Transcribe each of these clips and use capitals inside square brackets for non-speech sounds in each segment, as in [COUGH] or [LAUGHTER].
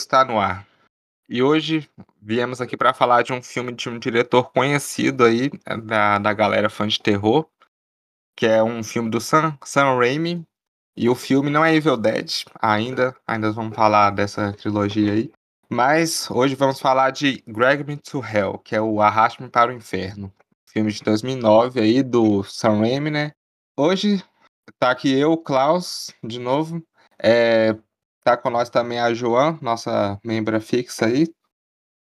está no ar. E hoje viemos aqui para falar de um filme de um diretor conhecido aí eh, da, da galera fã de terror, que é um filme do Sam, Sam Raimi. E o filme não é Evil Dead, ainda, ainda vamos falar dessa trilogia aí. Mas hoje vamos falar de Drag Me to Hell, que é o Arraste-me para o Inferno. Filme de 2009 aí do Sam Raimi, né? Hoje tá aqui eu, Klaus, de novo. É, Tá com nós também a Joan, nossa membra fixa aí.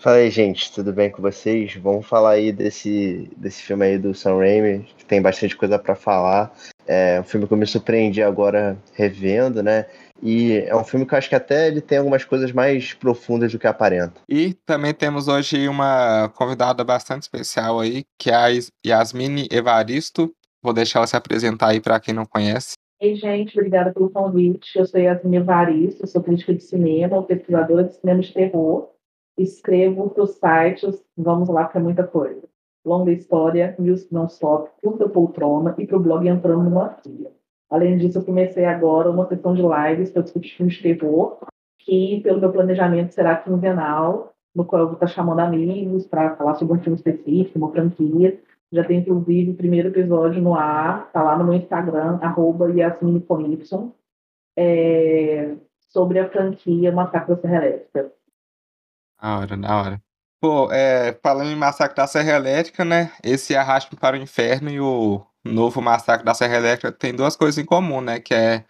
Fala aí, gente, tudo bem com vocês? Vamos falar aí desse, desse filme aí do Sam Raimi, que tem bastante coisa para falar. É um filme que eu me surpreendi agora revendo, né? E é um filme que eu acho que até ele tem algumas coisas mais profundas do que aparenta. E também temos hoje uma convidada bastante especial aí, que é a Yasmine Evaristo. Vou deixar ela se apresentar aí para quem não conhece. Ei, gente, obrigada pelo convite. Eu sou Yasmin Evaristo, sou crítica de cinema, pesquisadora de cinema de terror. Escrevo para os sites, vamos lá, que é muita coisa. Longa História, News Não Stop, Curta Poltrona e para o blog Entrando numa Fia. Além disso, eu comecei agora uma sessão de lives para discutir filmes de terror, que, pelo meu planejamento, será quinzenal, no qual eu vou estar chamando amigos para falar sobre um filme específico, uma franquia, já tem, inclusive, o primeiro episódio no ar, tá lá no meu Instagram, arroba Yasmin é, sobre a franquia Massacre da Serra Elétrica. Da hora, da hora. Pô, é, falando em Massacre da Serra Elétrica, né? Esse Arraste para o Inferno e o novo Massacre da Serra Elétrica tem duas coisas em comum, né? Que é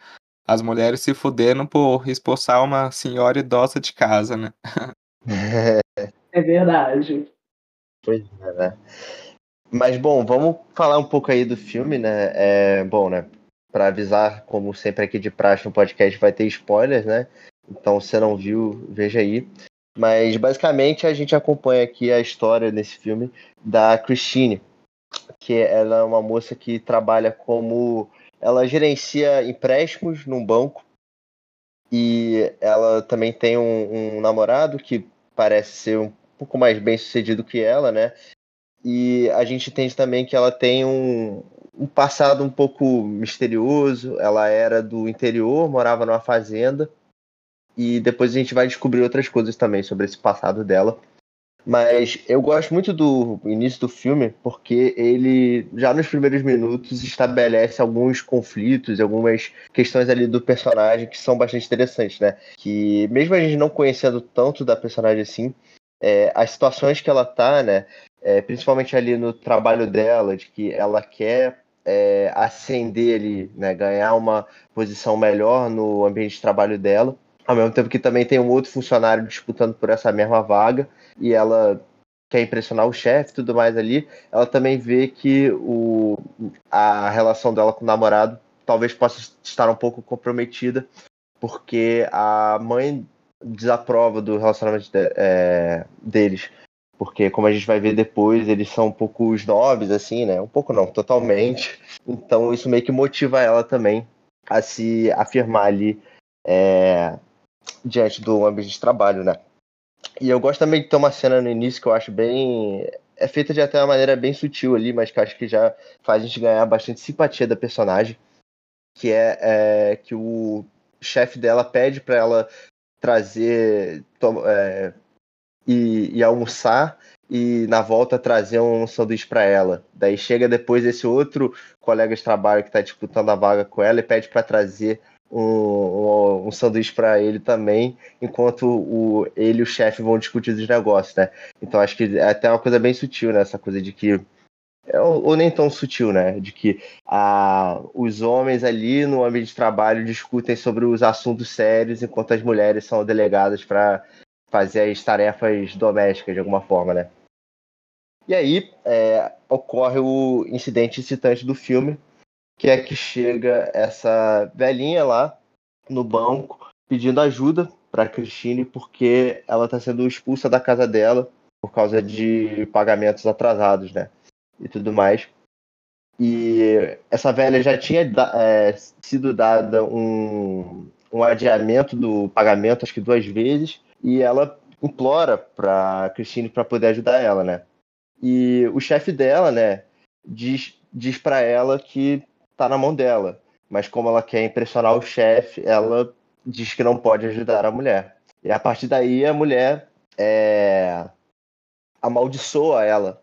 as mulheres se fudendo por expulsar uma senhora idosa de casa, né? [LAUGHS] é verdade. Pois é, né? Mas, bom, vamos falar um pouco aí do filme, né? É, bom, né? Para avisar, como sempre aqui de praxe no podcast, vai ter spoilers, né? Então, se não viu, veja aí. Mas, basicamente, a gente acompanha aqui a história nesse filme da Christine, que ela é uma moça que trabalha como. Ela gerencia empréstimos num banco e ela também tem um, um namorado que parece ser um pouco mais bem sucedido que ela, né? E a gente entende também que ela tem um, um passado um pouco misterioso. Ela era do interior, morava numa fazenda. E depois a gente vai descobrir outras coisas também sobre esse passado dela. Mas eu gosto muito do início do filme porque ele, já nos primeiros minutos, estabelece alguns conflitos, algumas questões ali do personagem que são bastante interessantes, né? Que mesmo a gente não conhecendo tanto da personagem assim, é, as situações que ela tá, né? é, principalmente ali no trabalho dela, de que ela quer é, ascender ali, né, ganhar uma posição melhor no ambiente de trabalho dela, ao mesmo tempo que também tem um outro funcionário disputando por essa mesma vaga e ela quer impressionar o chefe e tudo mais ali, ela também vê que o, a relação dela com o namorado talvez possa estar um pouco comprometida, porque a mãe desaprova do relacionamento de, é, deles porque como a gente vai ver depois, eles são um pouco snobs, assim, né? Um pouco não, totalmente. Então isso meio que motiva ela também a se afirmar ali é, diante do ambiente de trabalho, né? E eu gosto também de ter uma cena no início que eu acho bem. É feita de até uma maneira bem sutil ali, mas que eu acho que já faz a gente ganhar bastante simpatia da personagem. Que é, é que o chefe dela pede para ela trazer. É, e, e almoçar e na volta trazer um sanduíche para ela. Daí chega depois esse outro colega de trabalho que está disputando a vaga com ela e pede para trazer um, um, um sanduíche para ele também, enquanto o, ele e o chefe vão discutir os negócios, né? Então acho que é até uma coisa bem sutil, né? Essa coisa de que ou, ou nem tão sutil, né? De que a, os homens ali no ambiente de trabalho discutem sobre os assuntos sérios, enquanto as mulheres são delegadas para fazer as tarefas domésticas de alguma forma, né? E aí é, ocorre o incidente excitante do filme, que é que chega essa velhinha lá no banco pedindo ajuda para Christine porque ela está sendo expulsa da casa dela por causa de pagamentos atrasados, né? E tudo mais. E essa velha já tinha é, sido dada um, um adiamento do pagamento, acho que duas vezes, e ela implora para Christine para poder ajudar ela, né? E o chefe dela, né, diz, diz para ela que tá na mão dela, mas como ela quer impressionar o chefe, ela diz que não pode ajudar a mulher. E a partir daí a mulher é, amaldiçoa ela.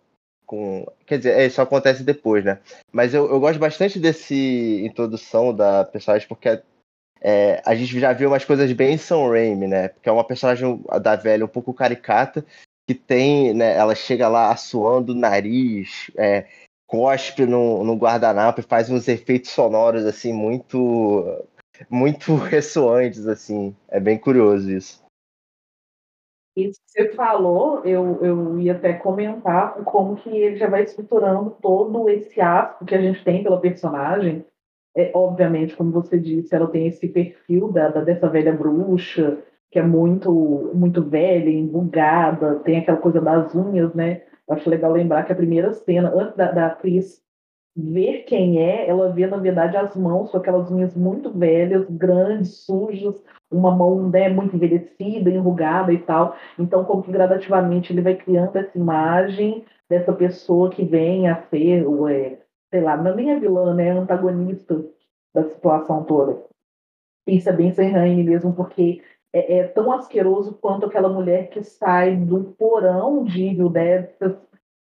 Com, quer dizer, é, isso acontece depois, né? Mas eu, eu gosto bastante desse introdução da personagem, porque é, a gente já viu umas coisas bem Sam Raimi, né? Porque é uma personagem da velha um pouco caricata, que tem, né? Ela chega lá assoando o nariz, é, cospe no, no guardanapo e faz uns efeitos sonoros, assim, muito muito [LAUGHS] ressoantes, assim. É bem curioso isso. Isso que você falou, eu, eu ia até comentar como que ele já vai estruturando todo esse asco que a gente tem pela personagem. É, obviamente, como você disse, ela tem esse perfil da, da dessa velha bruxa, que é muito muito velha, embugada, tem aquela coisa das unhas, né? Acho legal lembrar que a primeira cena, antes da, da atriz ver quem é, ela vê, na verdade, as mãos com aquelas unhas muito velhas, grandes, sujas, uma mão né, muito envelhecida, enrugada e tal. Então, como que gradativamente ele vai criando essa imagem dessa pessoa que vem a ser, é, sei lá, não é nem a vilã, né, a antagonista da situação toda. Isso é bem sem mesmo, porque é, é, tão asqueroso quanto aquela mulher que sai do porão de. Vocês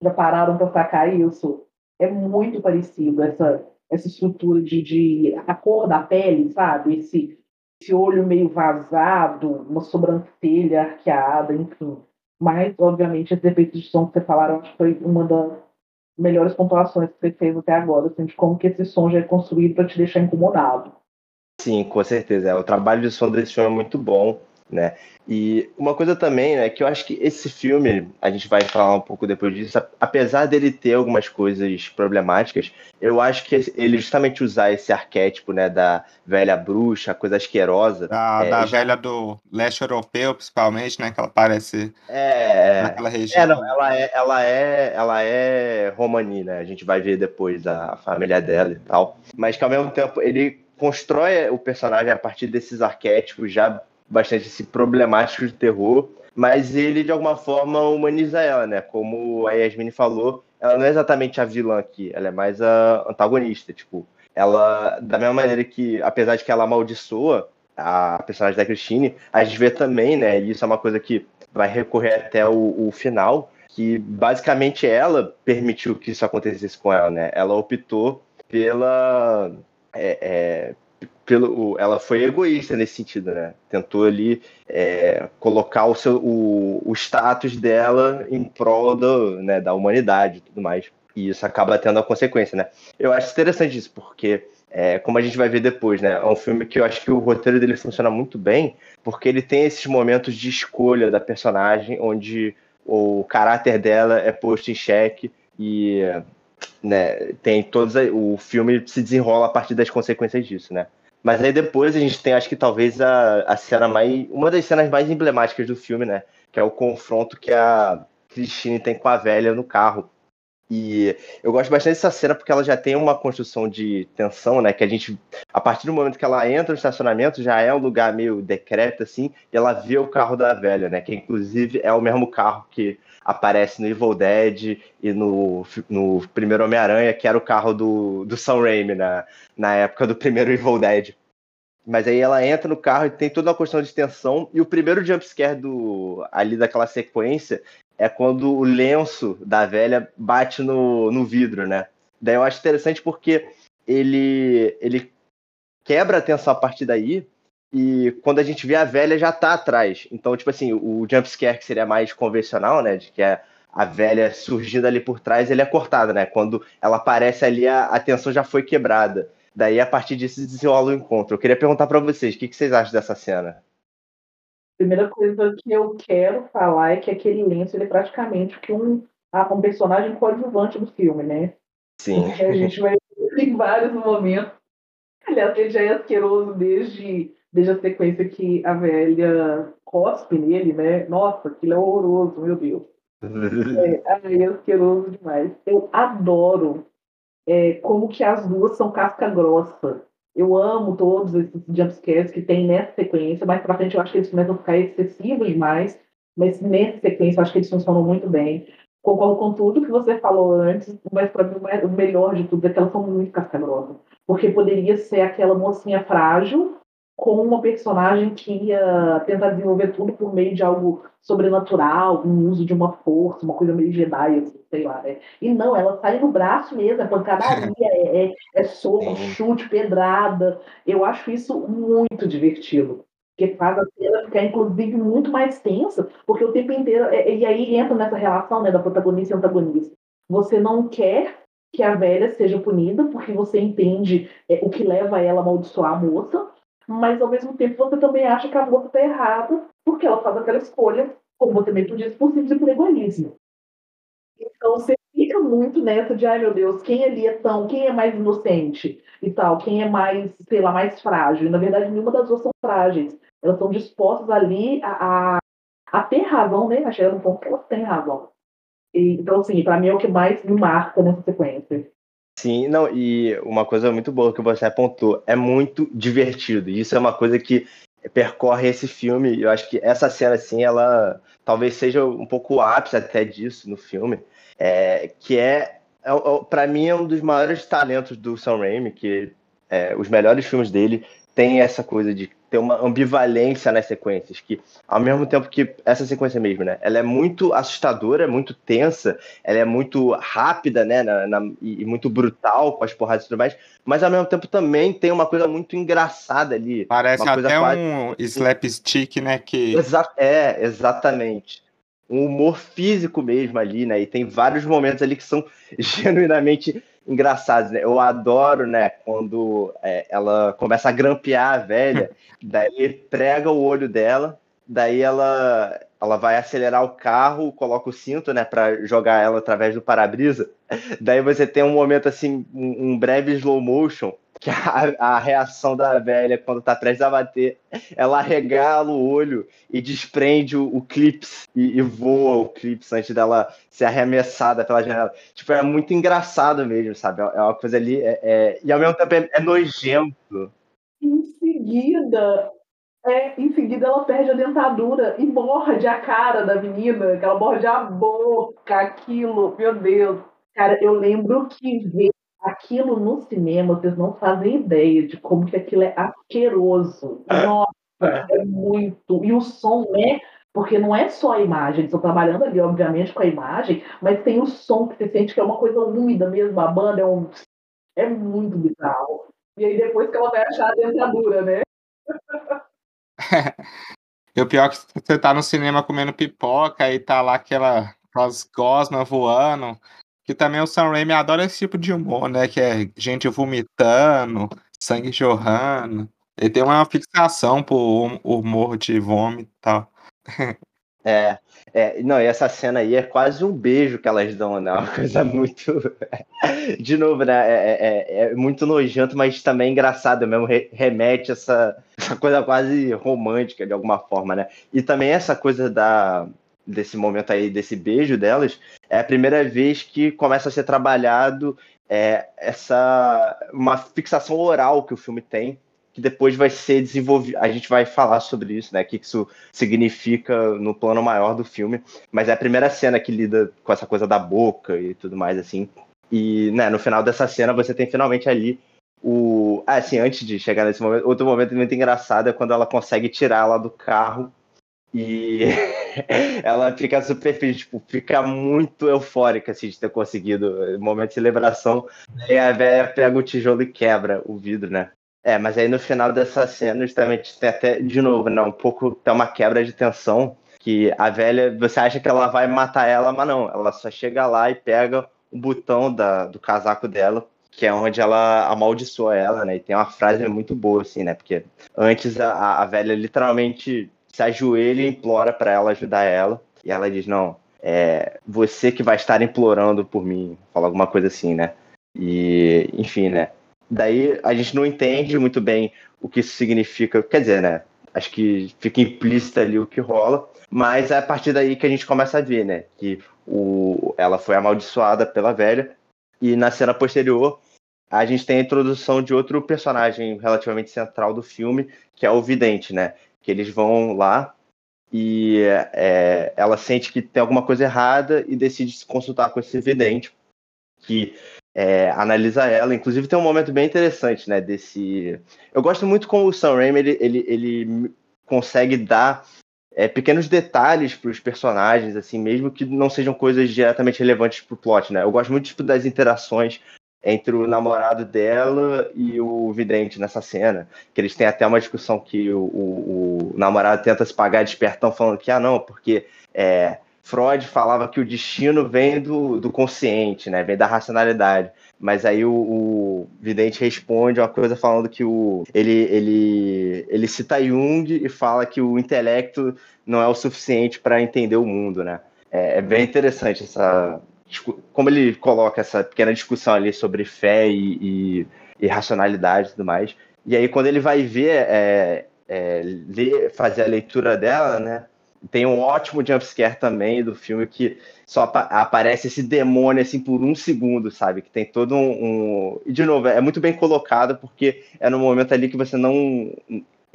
já pararam para sacar isso? É muito parecido essa, essa estrutura de, de a cor da pele, sabe? Esse, esse olho meio vazado, uma sobrancelha arqueada, enfim. Mas, obviamente, esse efeito de som que você falaram, acho que foi uma das melhores pontuações que você fez até agora, assim, de como que esse som já é construído para te deixar incomodado. Sim, com certeza. O trabalho de som desse filme é muito bom né? E uma coisa também, né, que eu acho que esse filme, a gente vai falar um pouco depois disso, apesar dele ter algumas coisas problemáticas, eu acho que ele justamente usar esse arquétipo, né, da velha bruxa, coisa asquerosa. Da, é, da já... velha do leste europeu, principalmente, né, que ela parece é, naquela região. É, não, ela é, ela é, ela é romani, né, a gente vai ver depois a, a família dela e tal, mas que ao mesmo tempo ele constrói o personagem a partir desses arquétipos já bastante assim, problemático de terror, mas ele de alguma forma humaniza ela, né? Como a Yasmin falou, ela não é exatamente a vilã aqui, ela é mais a antagonista, tipo, ela da mesma maneira que apesar de que ela amaldiçoa a personagem da Christine, a gente vê também, né? E isso é uma coisa que vai recorrer até o, o final, que basicamente ela permitiu que isso acontecesse com ela, né? Ela optou pela é, é, pelo, ela foi egoísta nesse sentido, né? Tentou ali é, colocar o, seu, o, o status dela em prol do, né, da humanidade e tudo mais. E isso acaba tendo a consequência, né? Eu acho interessante isso, porque, é, como a gente vai ver depois, né? É um filme que eu acho que o roteiro dele funciona muito bem, porque ele tem esses momentos de escolha da personagem, onde o caráter dela é posto em xeque e né, tem todos o filme se desenrola a partir das consequências disso, né? Mas aí depois a gente tem, acho que talvez a, a cena mais. Uma das cenas mais emblemáticas do filme, né? Que é o confronto que a Christine tem com a velha no carro. E eu gosto bastante dessa cena porque ela já tem uma construção de tensão, né? Que a gente, a partir do momento que ela entra no estacionamento, já é um lugar meio decrépito, assim, e ela vê o carro da velha, né? Que inclusive é o mesmo carro que aparece no Evil Dead e no, no primeiro Homem-Aranha, que era o carro do, do Sam Raimi na, na época do primeiro Evil Dead. Mas aí ela entra no carro e tem toda uma questão de tensão. E o primeiro jumpscare do, ali daquela sequência é quando o lenço da velha bate no, no vidro, né? Daí eu acho interessante porque ele, ele quebra a tensão a partir daí, e quando a gente vê a velha já tá atrás. Então, tipo assim, o jumpscare que seria mais convencional, né? De que é a velha surgindo ali por trás, ele é cortado, né? Quando ela aparece ali, a, a tensão já foi quebrada. Daí, a partir disso, desenrola o encontro. Eu queria perguntar para vocês, o que, que vocês acham dessa cena? Primeira coisa que eu quero falar é que aquele lenço ele é praticamente um, um personagem coadjuvante do filme, né? Sim. Porque a gente vai ver em vários momentos. Aliás, ele já é asqueroso desde desde a sequência que a velha cospe nele, né? Nossa, aquilo é horroroso, meu Deus. [LAUGHS] é, é asqueroso demais. Eu adoro é, como que as duas são casca grossa. Eu amo todos esses jumpscares que tem nessa sequência, mas pra frente eu acho que eles começam a ficar excessivos demais, mas nessa sequência eu acho que eles funcionam muito bem. Concordo com tudo que você falou antes, mas para mim o melhor de tudo é que elas são muito casca grossa. Porque poderia ser aquela mocinha frágil com uma personagem que ia tentar desenvolver tudo por meio de algo sobrenatural, um uso de uma força, uma coisa meio Jedi, assim, sei lá, né? E não, ela sai no braço mesmo, é pancadaria, [LAUGHS] é, é, é soco, chute, pedrada. Eu acho isso muito divertido. Porque faz a cena ficar, inclusive, muito mais tensa, porque o tempo inteiro. É, e aí entra nessa relação né, da protagonista e antagonista. Você não quer que a velha seja punida, porque você entende é, o que leva ela a amaldiçoar a moça, mas ao mesmo tempo você também acha que a moça está errada, porque ela faz aquela escolha, como você mesmo disse, por simples egoísmo. Então você fica muito nessa de, ai meu Deus, quem ali é tão, quem é mais inocente e tal, quem é mais, sei lá, mais frágil. E, na verdade, nenhuma das duas são frágeis. Elas estão dispostas ali a, a, a ter razão, né? Achei um ponto que elas têm razão. E, então, assim, para mim é o que mais me marca nessa sequência. Sim, não, e uma coisa muito boa que você apontou, é muito divertido. Isso é uma coisa que percorre esse filme. Eu acho que essa cena, assim, ela talvez seja um pouco o ápice até disso no filme, é, que é, é, é para mim, é um dos maiores talentos do Sam Raimi, que é, os melhores filmes dele têm essa coisa de ter uma ambivalência nas sequências, que ao mesmo tempo que essa sequência mesmo, né, ela é muito assustadora, é muito tensa, ela é muito rápida, né, na, na, e, muito brutal com as porradas e tudo mais, mas ao mesmo tempo também tem uma coisa muito engraçada ali. Parece até quase... um slapstick, né, que... Exa é, exatamente. Um humor físico mesmo ali, né, e tem vários momentos ali que são [LAUGHS] genuinamente engraçados, né? Eu adoro, né, quando é, ela começa a grampear a velha, [LAUGHS] daí prega o olho dela, daí ela ela vai acelerar o carro, coloca o cinto, né, para jogar ela através do para-brisa. [LAUGHS] Daí você tem um momento assim, um, um breve slow motion que a, a, reação da velha quando tá prestes a bater, ela regala o olho e desprende o, o clips e, e, voa o clips antes dela ser arremessada pela janela. Tipo, é muito engraçado mesmo, sabe? É uma coisa ali, é, é, e ao mesmo tempo é, é nojento. Em seguida, é, em seguida ela perde a dentadura e morde a cara da menina, que ela morde a boca, aquilo, meu Deus. Cara, eu lembro que ver aquilo no cinema, vocês não fazem ideia de como que aquilo é asqueroso. É. Nossa, é. é muito. E o som é porque não é só a imagem, eles estão trabalhando ali, obviamente, com a imagem, mas tem o som que você sente que é uma coisa úmida mesmo, a banda é, um... é muito bizarro. E aí depois que ela vai achar a dentadura, né? [LAUGHS] e o pior é que você tá no cinema comendo pipoca e tá lá aquela, aquelas gosmas voando, que também o Sam Raimi adora esse tipo de humor, né? Que é gente vomitando, sangue jorrando. Ele tem uma fixação por humor de vômito e tal. É, é, não, e essa cena aí é quase um beijo que elas dão, né? [LAUGHS] Uma coisa muito. De novo, né? É, é, é, é muito nojento, mas também engraçado mesmo. Remete essa, essa coisa quase romântica de alguma forma, né? E também essa coisa da, desse momento aí, desse beijo delas, é a primeira vez que começa a ser trabalhado é, essa uma fixação oral que o filme tem, que depois vai ser desenvolvido. A gente vai falar sobre isso, né? O que isso significa no plano maior do filme. Mas é a primeira cena que lida com essa coisa da boca e tudo mais, assim. E né, no final dessa cena você tem finalmente ali o. Ah, assim, antes de chegar nesse momento, outro momento muito engraçado é quando ela consegue tirar ela do carro e [LAUGHS] [LAUGHS] ela fica super feliz, tipo, fica muito eufórica assim, de ter conseguido. Momento de celebração. E a velha pega o tijolo e quebra o vidro, né? É, mas aí no final dessa cena, justamente, tem até, de novo, né? Um pouco tem uma quebra de tensão. Que a velha, você acha que ela vai matar ela, mas não. Ela só chega lá e pega o botão da, do casaco dela, que é onde ela amaldiçoa ela, né? E tem uma frase muito boa, assim, né? Porque antes a, a velha literalmente se ajoelha e implora para ela ajudar ela. E ela diz: Não, é você que vai estar implorando por mim. Fala alguma coisa assim, né? E, enfim, né? Daí a gente não entende muito bem o que isso significa. Quer dizer, né? Acho que fica implícito ali o que rola. Mas é a partir daí que a gente começa a ver, né? Que o, ela foi amaldiçoada pela velha. E na cena posterior, a gente tem a introdução de outro personagem relativamente central do filme, que é o Vidente, né? Que eles vão lá e é, ela sente que tem alguma coisa errada e decide se consultar com esse vidente, que é, analisa ela. Inclusive tem um momento bem interessante, né? Desse. Eu gosto muito como o Sam Raimi ele, ele, ele consegue dar é, pequenos detalhes para os personagens, assim, mesmo que não sejam coisas diretamente relevantes para o plot, né? Eu gosto muito tipo, das interações entre o namorado dela e o vidente nessa cena, que eles têm até uma discussão que o, o, o namorado tenta se pagar de espertão falando que ah não, porque é, Freud falava que o destino vem do, do consciente, né? Vem da racionalidade. Mas aí o, o, vidente responde uma coisa falando que o, ele, ele, ele cita Jung e fala que o intelecto não é o suficiente para entender o mundo, né? É, é, bem interessante essa como ele coloca essa pequena discussão ali sobre fé e, e, e racionalidade e tudo mais. E aí quando ele vai ver é, é, ler, fazer a leitura dela, né? Tem um ótimo jumpscare também do filme que só aparece esse demônio assim por um segundo, sabe? Que tem todo um, um, E de novo, é muito bem colocado porque é no momento ali que você não.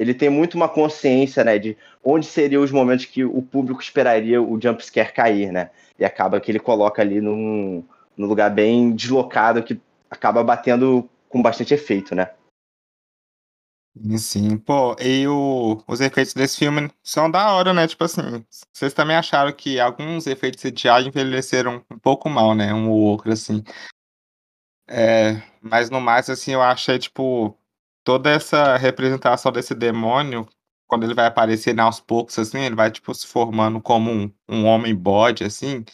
Ele tem muito uma consciência, né? De onde seriam os momentos que o público esperaria o jumpscare cair, né? E acaba que ele coloca ali num, num lugar bem deslocado que acaba batendo com bastante efeito, né? Sim, pô, e o, os efeitos desse filme são da hora, né? Tipo assim, vocês também acharam que alguns efeitos CGI envelheceram um pouco mal, né? Um ou outro, assim. É, mas no mais, assim, eu achei, tipo, toda essa representação desse demônio, quando ele vai aparecendo aos poucos, assim, ele vai, tipo, se formando como um, um homem bode, assim.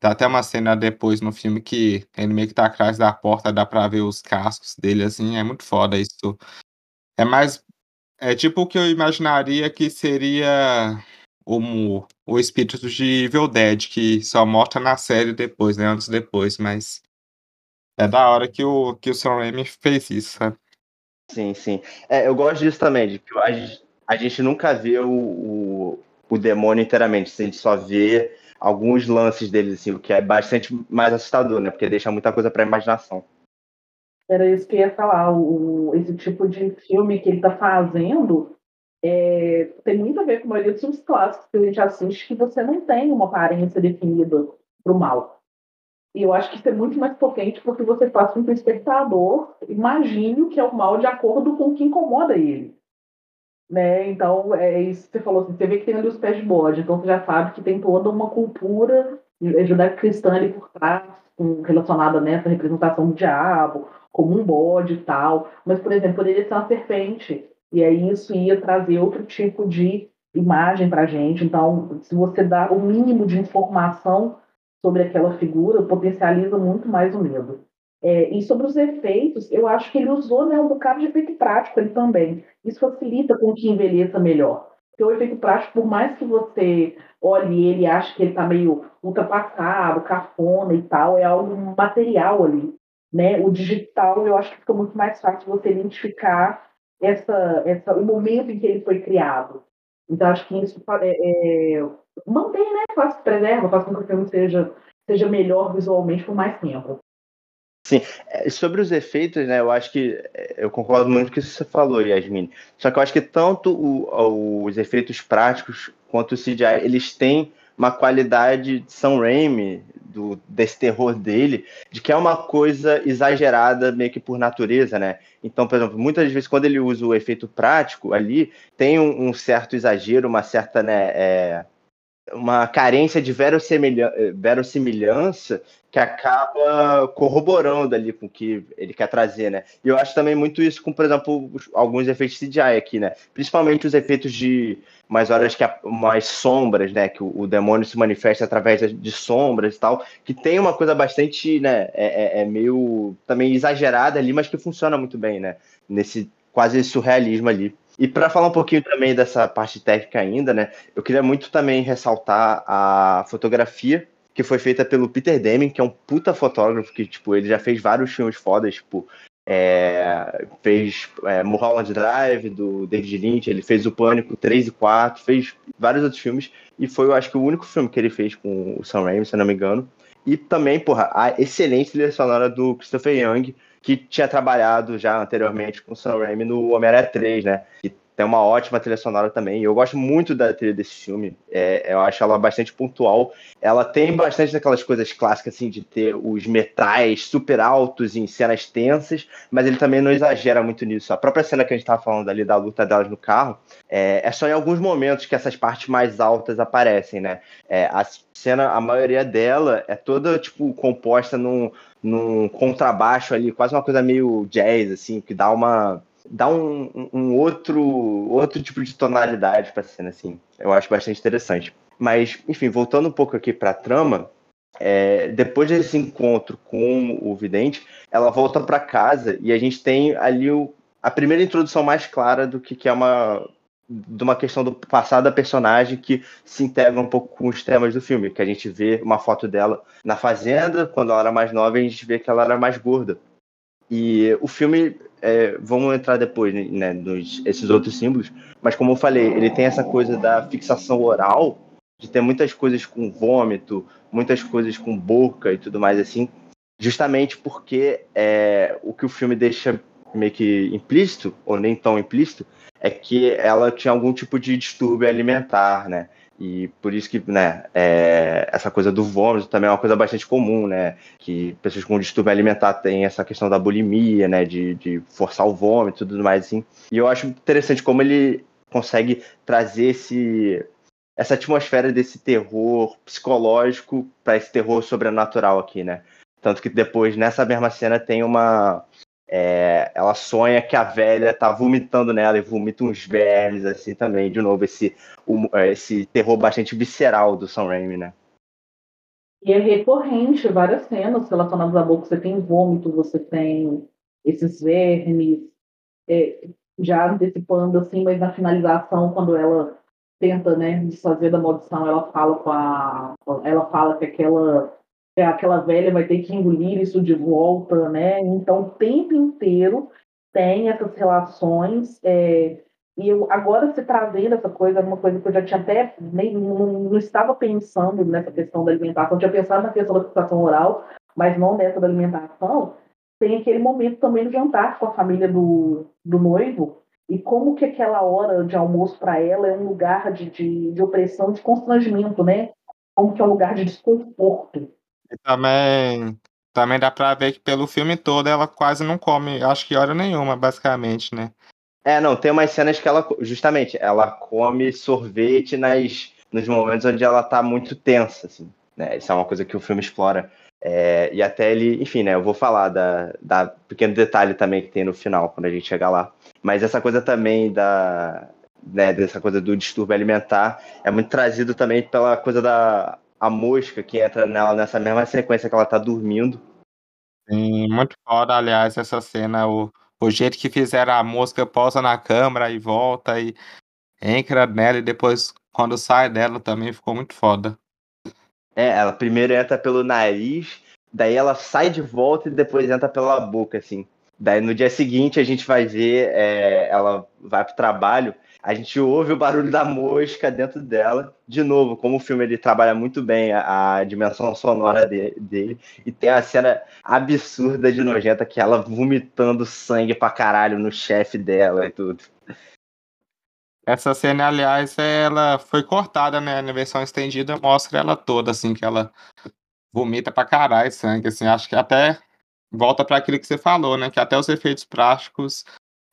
Tá até uma cena depois no filme que ele meio que tá atrás da porta, dá pra ver os cascos dele, assim, é muito foda isso é mais. É tipo o que eu imaginaria que seria o, o espírito de Evil Dead, que só mostra na série depois, né? Anos depois, mas. É da hora que o, que o Sam Raimi fez isso, sabe? Sim, sim. É, eu gosto disso também, de que a gente, a gente nunca vê o, o, o demônio inteiramente, a gente só vê alguns lances dele, assim, o que é bastante mais assustador, né? Porque deixa muita coisa pra imaginação. Era isso que eu ia falar. O, esse tipo de filme que ele está fazendo é, tem muito a ver com a maioria dos filmes clássicos que a gente assiste, que você não tem uma aparência definida para o mal. E eu acho que isso é muito mais potente porque você faz com que o espectador imagine o que é o mal de acordo com o que incomoda ele. Né? Então, é isso que você falou, assim, você vê que tem ali os pés de bode, então você já sabe que tem toda uma cultura judaico-cristã ali por trás, relacionada nessa representação do diabo, como um bode e tal. Mas, por exemplo, poderia ser uma serpente. E aí isso ia trazer outro tipo de imagem para a gente. Então, se você dá o mínimo de informação sobre aquela figura, potencializa muito mais o medo. É, e sobre os efeitos, eu acho que ele usou né, um bocado de efeito prático ele também. Isso facilita com que envelheça melhor. Porque o efeito prático, por mais que você olhe ele e ache que ele está meio ultrapassado, cafona e tal, é algo material ali. Né? O digital, eu acho que fica muito mais fácil você identificar essa, essa, o momento em que ele foi criado. Então, acho que isso é, é, mantém, né? Faz preserva, faz com que o filme seja, seja melhor visualmente por mais tempo. Sim, é, sobre os efeitos, né, eu acho que é, eu concordo muito com o que você falou, Yasmin. Só que eu acho que tanto o, os efeitos práticos quanto o CGI, eles têm uma qualidade de Sam Raimi, do, desse terror dele, de que é uma coisa exagerada meio que por natureza, né? Então, por exemplo, muitas vezes quando ele usa o efeito prático ali, tem um, um certo exagero, uma certa, né, é, uma carência de verossimilhança que acaba corroborando ali com o que ele quer trazer, né? E eu acho também muito isso com, por exemplo, alguns efeitos CGI aqui, né? Principalmente os efeitos de mais horas que mais sombras, né? Que o, o, demônio se manifesta através de sombras e tal, que tem uma coisa bastante, né? É, é, é meio também exagerada ali, mas que funciona muito bem, né? Nesse quase surrealismo ali. E para falar um pouquinho também dessa parte técnica ainda, né? Eu queria muito também ressaltar a fotografia que foi feita pelo Peter Deming, que é um puta fotógrafo que, tipo, ele já fez vários filmes fodas, tipo, é, fez é, Mulholland Drive, do David Lynch, ele fez o Pânico 3 e 4, fez vários outros filmes, e foi, eu acho que, o único filme que ele fez com o Sam Raimi, se não me engano. E também, porra, a excelente trilha sonora do Christopher Young, que tinha trabalhado já anteriormente com o Sam Raimi no Homem-Aranha 3, né? Que tem uma ótima trilha sonora também. Eu gosto muito da trilha desse filme. É, eu acho ela bastante pontual. Ela tem bastante daquelas coisas clássicas, assim, de ter os metais super altos em cenas tensas, mas ele também não exagera muito nisso. A própria cena que a gente estava falando ali da luta delas no carro, é, é, só em alguns momentos que essas partes mais altas aparecem, né? É, a cena, a maioria dela é toda, tipo, composta num, num contrabaixo ali, quase uma coisa meio jazz, assim, que dá uma dá um, um, outro outro tipo de tonalidade para a cena, assim. Eu acho bastante interessante. Mas, enfim, voltando um pouco aqui para a trama, é, depois desse encontro com o vidente, ela volta para casa e a gente tem ali o, a primeira introdução mais clara do que, que é uma de uma questão do passado da personagem que se integra um pouco com os temas do filme, que a gente vê uma foto dela na fazenda, quando ela era mais nova, a gente vê que ela era mais gorda. E o filme, é, vamos entrar depois né, nos esses outros símbolos, mas como eu falei, ele tem essa coisa da fixação oral, de ter muitas coisas com vômito, muitas coisas com boca e tudo mais assim, justamente porque é, o que o filme deixa meio que implícito, ou nem tão implícito, é que ela tinha algum tipo de distúrbio alimentar, né? E por isso que, né, é, essa coisa do vômito também é uma coisa bastante comum, né? Que pessoas com distúrbio alimentar têm essa questão da bulimia, né? De, de forçar o vômito e tudo mais, assim. E eu acho interessante como ele consegue trazer esse, essa atmosfera desse terror psicológico para esse terror sobrenatural aqui, né? Tanto que depois, nessa mesma cena, tem uma, é, ela sonha que a velha tá vomitando nela e vomita uns vermes, assim, também. De novo, esse, um, esse terror bastante visceral do Sam Raimi, né? E é recorrente, várias cenas relacionadas à boca. Você tem vômito, você tem esses vermes, é, já antecipando, assim, mas na finalização, quando ela tenta, né, desfazer da maldição, ela fala com a... Ela fala que aquela é, aquela velha vai ter que engolir isso de volta, né? Então, o tempo inteiro tem essas relações. É, e eu, agora você trazendo essa coisa, uma coisa que eu já tinha até nem, não, não, estava pensando nessa questão da alimentação, tinha pensado na questão da fixação oral, mas não nessa da alimentação. Tem aquele momento também do jantar com a família do, do noivo, e como que aquela hora de almoço para ela é um lugar de, de, de opressão, de constrangimento, né? Como que é um lugar de desconforto. E também, também dá pra ver que pelo filme todo ela quase não come, acho que hora nenhuma, basicamente, né? É, não, tem umas cenas que ela, justamente, ela come sorvete nas, nos momentos onde ela tá muito tensa, assim, né? Isso é uma coisa que o filme explora. É, e até ele, enfim, né? Eu vou falar da, da pequeno detalhe também que tem no final, quando a gente chegar lá. Mas essa coisa também da, né, dessa coisa do distúrbio alimentar é muito trazido também pela coisa da a mosca que entra nela nessa mesma sequência que ela tá dormindo. Sim, muito foda, aliás, essa cena, o, o jeito que fizeram a mosca posa na câmera e volta e entra nela e depois quando sai dela também ficou muito foda. É, ela primeiro entra pelo nariz, daí ela sai de volta e depois entra pela boca, assim. Daí no dia seguinte a gente vai ver, é, ela vai pro trabalho a gente ouve o barulho da mosca dentro dela. De novo, como o filme ele trabalha muito bem a, a dimensão sonora de, dele, e tem a cena absurda de nojenta que ela vomitando sangue pra caralho no chefe dela e tudo. Essa cena, aliás, ela foi cortada, né? Na versão estendida mostra ela toda, assim, que ela vomita pra caralho sangue, assim, acho que até volta para aquilo que você falou, né? Que até os efeitos práticos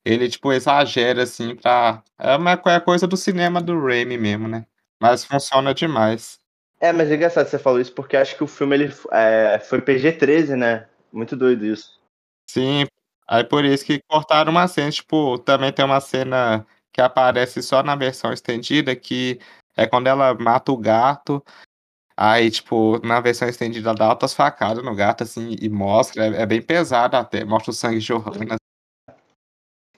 ele, tipo, exagera, assim, pra. É uma é coisa do cinema do Raimi mesmo, né? Mas funciona demais. É, mas é engraçado você falou isso, porque acho que o filme ele, é, foi PG-13, né? Muito doido isso. Sim, aí por isso que cortaram uma cena. Tipo, também tem uma cena que aparece só na versão estendida, que é quando ela mata o gato. Aí, tipo, na versão estendida dá altas facadas no gato, assim, e mostra. É, é bem pesado até. Mostra o sangue jorrando,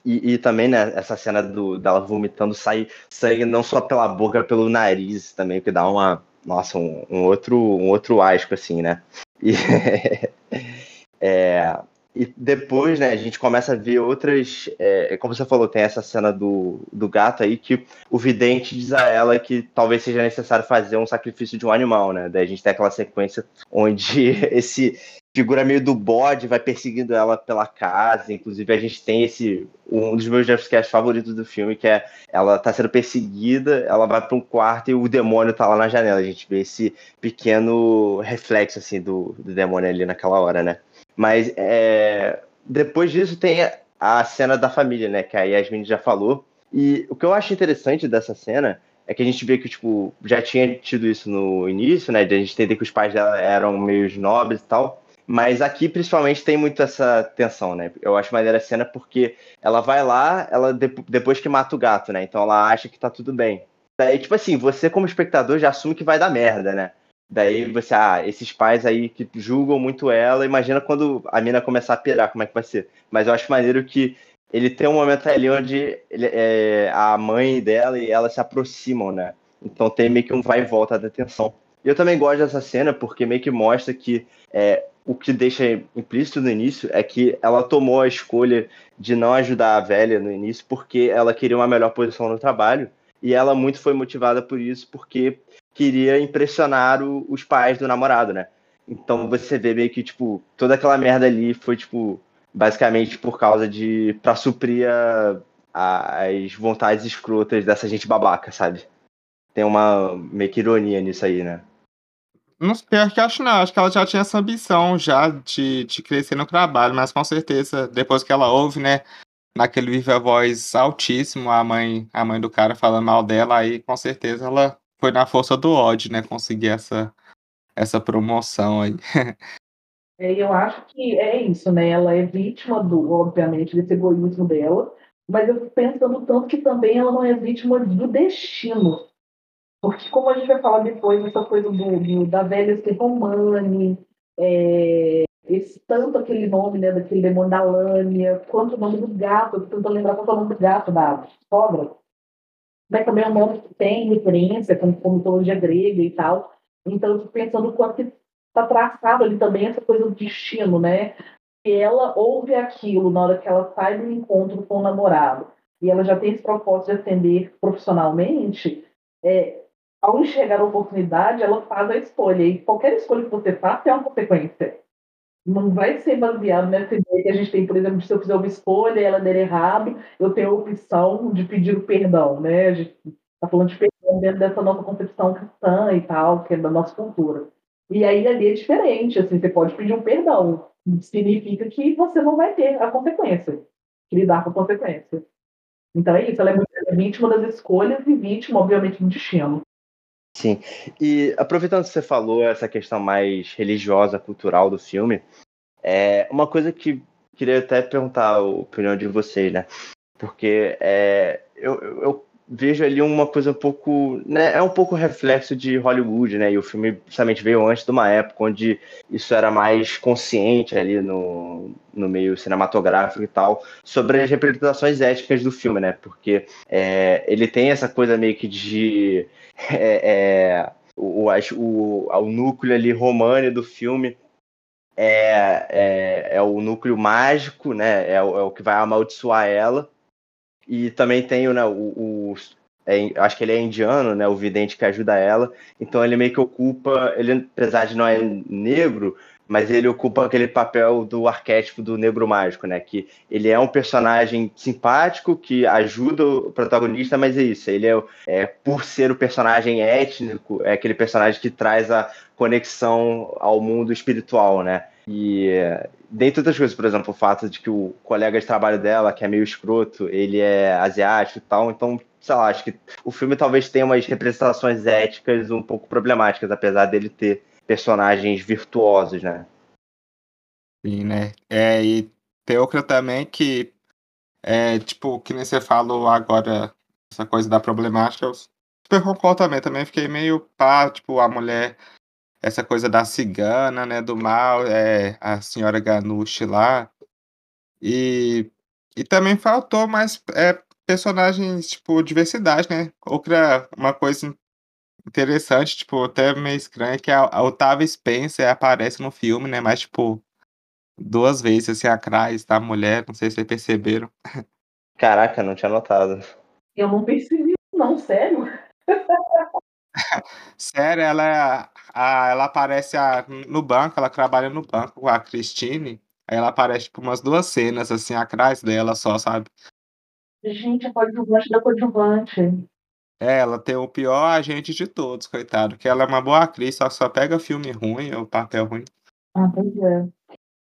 e, e, também, né, essa cena do, dela vomitando sai sangue não só pela boca, pelo nariz também, que dá uma. Nossa, um, um outro um outro asco, assim, né? E, [LAUGHS] é, e depois, né, a gente começa a ver outras. É, como você falou, tem essa cena do, do gato aí que o vidente diz a ela que talvez seja necessário fazer um sacrifício de um animal, né? Daí a gente tem aquela sequência onde [LAUGHS] esse, figura meio do bode, vai perseguindo ela pela casa. Inclusive, a gente tem esse. Um dos meus jumpscares favoritos do filme, que é ela tá sendo perseguida, ela vai para um quarto e o demônio tá lá na janela. A gente vê esse pequeno reflexo, assim, do, do demônio ali naquela hora, né? Mas é, depois disso tem a cena da família, né? Que a Yasmin já falou. E o que eu acho interessante dessa cena é que a gente vê que, tipo, já tinha tido isso no início, né? De a gente entender que os pais dela eram meio nobres e tal. Mas aqui, principalmente, tem muito essa tensão, né? Eu acho maneira a cena porque ela vai lá, ela depois que mata o gato, né? Então ela acha que tá tudo bem. Daí, tipo assim, você como espectador já assume que vai dar merda, né? Daí você, ah, esses pais aí que julgam muito ela, imagina quando a mina começar a pirar, como é que vai ser. Mas eu acho maneiro que ele tem um momento ali onde ele, é, a mãe dela e ela se aproximam, né? Então tem meio que um vai e volta da tensão. E eu também gosto dessa cena porque meio que mostra que é, o que deixa implícito no início é que ela tomou a escolha de não ajudar a velha no início porque ela queria uma melhor posição no trabalho e ela muito foi motivada por isso porque queria impressionar o, os pais do namorado, né? Então você vê meio que tipo toda aquela merda ali foi tipo basicamente por causa de para suprir a, a, as vontades escrotas dessa gente babaca, sabe? Tem uma meio que ironia nisso aí, né? Não pior que acho não, acho que ela já tinha essa ambição já de, de crescer no trabalho, mas com certeza, depois que ela ouve, né, naquele viva voz altíssimo, a mãe, a mãe do cara falando mal dela, aí com certeza ela foi na força do ódio, né, conseguir essa, essa promoção aí. [LAUGHS] É, eu acho que é isso, né, ela é vítima do, obviamente, desse egoísmo dela, mas eu fico pensando tanto que também ela não é vítima do destino, porque, como a gente vai falar depois, essa coisa do, do da velha ser Romani, é, esse, tanto aquele nome né, daquele demônio da Lânia, quanto o nome do gato, eu tento lembrar qual é o nome do gato da cobra. Mas também é um nome que tem referência com, com mitologia grega e tal. Então, eu fico pensando o quanto está traçado ali também essa coisa do destino, né? E ela ouve aquilo na hora que ela sai do encontro com o namorado e ela já tem esse propósito de atender profissionalmente, é, ao enxergar a oportunidade, ela faz a escolha. E qualquer escolha que você faça tem uma consequência. Não vai ser baseado nessa ideia que a gente tem, por exemplo, se eu fizer uma escolha e ela der errado, eu tenho a opção de pedir o perdão, né? A gente está falando de perdão dentro dessa nossa concepção cristã e tal, que é da nossa cultura. E aí ali é diferente, assim, você pode pedir um perdão. Significa que você não vai ter a consequência, lidar com a consequência. Então é isso, ela é, muito, é vítima das escolhas e vítima, obviamente, do destino. Sim. E aproveitando que você falou essa questão mais religiosa, cultural do filme, é uma coisa que queria até perguntar a opinião de vocês, né? Porque é, eu, eu vejo ali uma coisa um pouco. Né, é um pouco reflexo de Hollywood, né? E o filme justamente veio antes de uma época onde isso era mais consciente ali no, no meio cinematográfico e tal, sobre as representações éticas do filme, né? Porque é, ele tem essa coisa meio que de. É, é, o, o, o, núcleo ali romano do filme é, é, é, o núcleo mágico, né? É é o que vai amaldiçoar ela. E também tem né, o, o é, acho que ele é indiano, né? O vidente que ajuda ela. Então ele meio que ocupa, ele apesar de não é negro, mas ele ocupa aquele papel do arquétipo do negro mágico, né? Que ele é um personagem simpático que ajuda o protagonista, mas é isso. Ele é, é por ser o personagem étnico, é aquele personagem que traz a conexão ao mundo espiritual, né? E dentre outras coisas, por exemplo, o fato de que o colega de trabalho dela, que é meio escroto, ele é asiático e tal, então, sei lá, acho que o filme talvez tenha umas representações éticas um pouco problemáticas, apesar dele ter personagens virtuosos, né? Sim, né? É, e tem também que, é, tipo, que nem você falou agora, essa coisa da problemática, eu super concordo também, também fiquei meio pá, tipo, a mulher essa coisa da cigana, né, do mal, é, a senhora Ganush lá. E, e também faltou mais é, personagens, tipo, diversidade, né? Outra, uma coisa interessante, tipo, até meio estranha, que a, a Otávia Spencer aparece no filme, né? Mas, tipo, duas vezes, assim, atrás da mulher, não sei se vocês perceberam. Caraca, não tinha notado. Eu não percebi, não, sério. [LAUGHS] Sério, ela é a ela aparece a no banco, ela trabalha no banco com a Christine, aí ela aparece, tipo, umas 2 cenas, assim, atrás dela só, sabe. Gente, a coadjuvante da coadjuvante. É, ela tem o pior agente de todos, coitado, que ela é uma boa atriz, só só pega filme ruim ou papel ruim. Ah, pois é.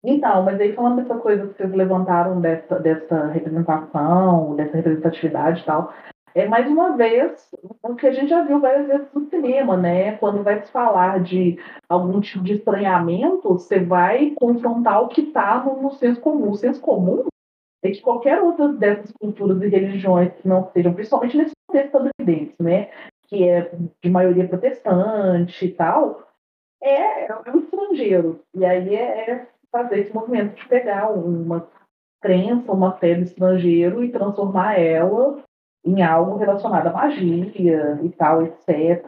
Então, mas aí falando dessa coisa que vocês levantaram dessa dessa representação, dessa representatividade e tal, é mais uma vez o que a gente já viu várias vezes no cinema, né? Quando vai se falar de algum tipo de estranhamento, você vai confrontar o que está no, no senso comum. O senso comum é que qualquer outra dessas culturas e religiões que não sejam, principalmente nesse contexto estadunidense, né? Que é de maioria protestante e tal, é, é um estrangeiro. E aí é, é fazer esse movimento de pegar uma crença, uma fé do estrangeiro e transformar ela em algo relacionado à magia e tal, etc.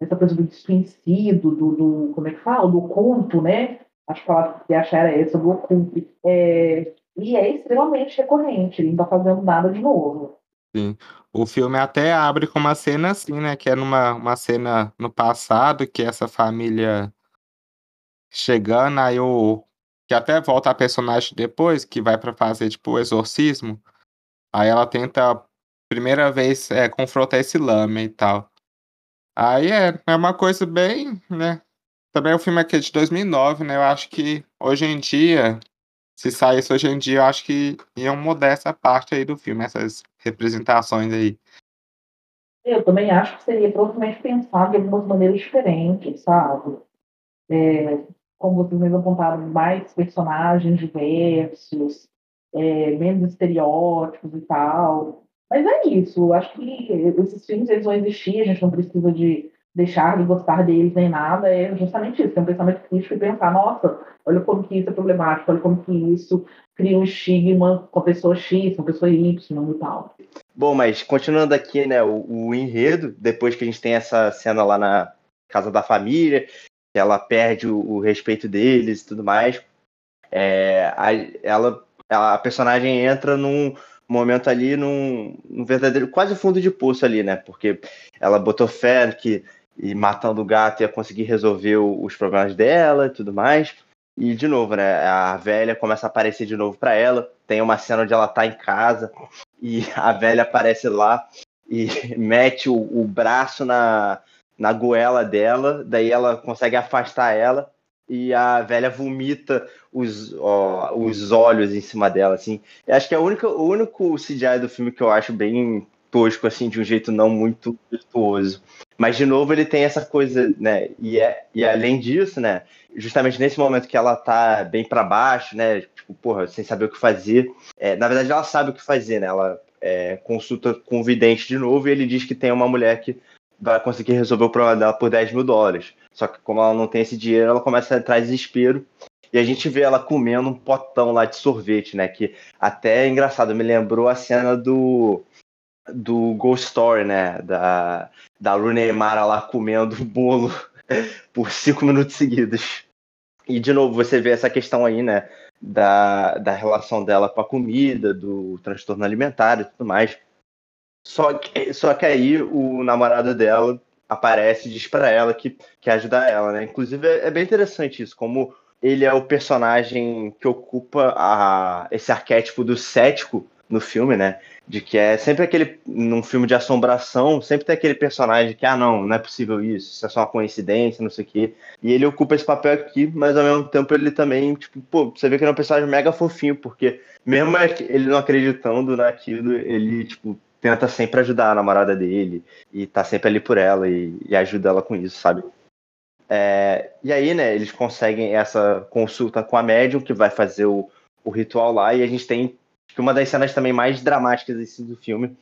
Essa coisa do desconhecido, do, do como é que fala? Do oculto, né? Acho que a que achar era essa, do oculto. É, e é extremamente recorrente, ele não está fazendo nada de novo. Sim. O filme até abre com uma cena assim, né? Que é numa uma cena no passado, que essa família chegando, aí o. Que até volta a personagem depois, que vai para fazer, tipo, o exorcismo. Aí ela tenta primeira vez é, confrontar esse lame e tal. Aí é, é uma coisa bem, né? Também o filme aqui é de 2009, né? Eu acho que hoje em dia, se saísse hoje em dia, eu acho que iam mudar essa parte aí do filme, essas representações aí. Eu também acho que seria provavelmente pensado de algumas maneiras diferentes, sabe? É, como vocês mesmo apontaram, mais personagens diversos, é, menos estereótipos e tal. Mas é isso, acho que esses filmes eles vão existir, a gente não precisa de deixar de gostar deles nem nada, é justamente isso, é um pensamento crítico e pensar, nossa, olha como que isso é problemático, olha como que isso cria um estigma com a pessoa X, com a pessoa Y e tal. Bom, mas continuando aqui, né, o, o enredo, depois que a gente tem essa cena lá na casa da família, que ela perde o, o respeito deles e tudo mais, é, a, ela, a personagem entra num, momento ali num, num, verdadeiro, quase fundo de poço ali, né? Porque ela botou fé que e matando o gato ia conseguir resolver os problemas dela e tudo mais. E de novo, né? A velha começa a aparecer de novo para ela. Tem uma cena onde ela tá em casa e [LAUGHS] a velha aparece lá e [LAUGHS] mete o, o braço na, na goela dela, daí ela consegue afastar ela e a velha vomita os, ó, os olhos em cima dela, assim. Eu acho que é a única, o único CGI do filme que eu acho bem tosco, assim, de um jeito não muito virtuoso. Mas, de novo, ele tem essa coisa, né? E, é, e além disso, né? Justamente nesse momento que ela tá bem para baixo, né? Tipo, porra, sem saber o que fazer. É, na verdade, ela sabe o que fazer, né? Ela é, consulta com o vidente de novo e ele diz que tem uma mulher que vai conseguir resolver o problema dela por 10 mil dólares. Só que como ela não tem esse dinheiro, ela começa a entrar em desespero. E a gente vê ela comendo um potão lá de sorvete, né? Que até é engraçado, me lembrou a cena do do Ghost Story, né? Da, da Rooney Mara lá comendo bolo [LAUGHS] por cinco minutos seguidos. E de novo, você vê essa questão aí, né? Da, da relação dela com a comida, do transtorno alimentar e tudo mais. Só que, só que aí o namorado dela aparece e diz para ela que quer ajudar ela, né? Inclusive é, é bem interessante isso, como ele é o personagem que ocupa a, esse arquétipo do cético no filme, né? De que é sempre aquele. Num filme de assombração, sempre tem aquele personagem que, ah, não, não é possível isso, isso é só uma coincidência, não sei o quê. E ele ocupa esse papel aqui, mas ao mesmo tempo ele também, tipo, pô, você vê que ele é um personagem mega fofinho, porque mesmo ele não acreditando naquilo, ele, tipo, tenta sempre ajudar a namorada dele e tá sempre ali por ela e, e ajuda ela com isso, sabe? É, e aí, né, eles conseguem essa consulta com a médium que vai fazer o, o ritual lá e a gente tem uma das cenas também mais dramáticas assim, do filme,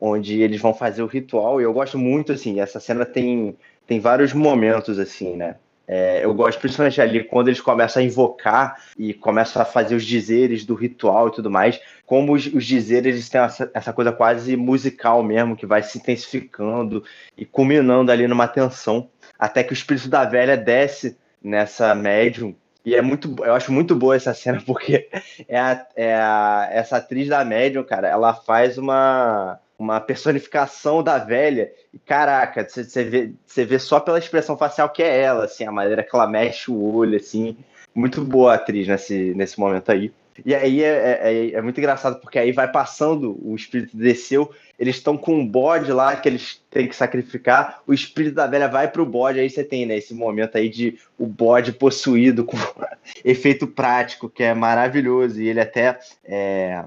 onde eles vão fazer o ritual e eu gosto muito, assim, essa cena tem, tem vários momentos, assim, né? É, eu gosto principalmente ali quando eles começam a invocar e começam a fazer os dizeres do ritual e tudo mais, como os, os dizeres eles têm essa, essa, coisa quase musical mesmo, que vai se intensificando e culminando ali numa tensão, até que o espírito da velha desce nessa médium. E é muito, eu acho muito boa essa cena, [LAUGHS] porque é, a, é a, essa atriz da médium, cara, ela faz uma, uma personificação da velha. E caraca, você vê, você vê só pela expressão facial que é ela, assim, a maneira que ela mexe o olho, assim. Muito boa atriz nesse, nesse momento aí. E aí é, é, é, é muito engraçado, porque aí vai passando, o espírito desceu, eles estão com um bode lá que eles têm que sacrificar, o espírito da velha vai pro bode, aí você tem né, esse momento aí de o bode possuído com [LAUGHS] efeito prático, que é maravilhoso, e ele até. É,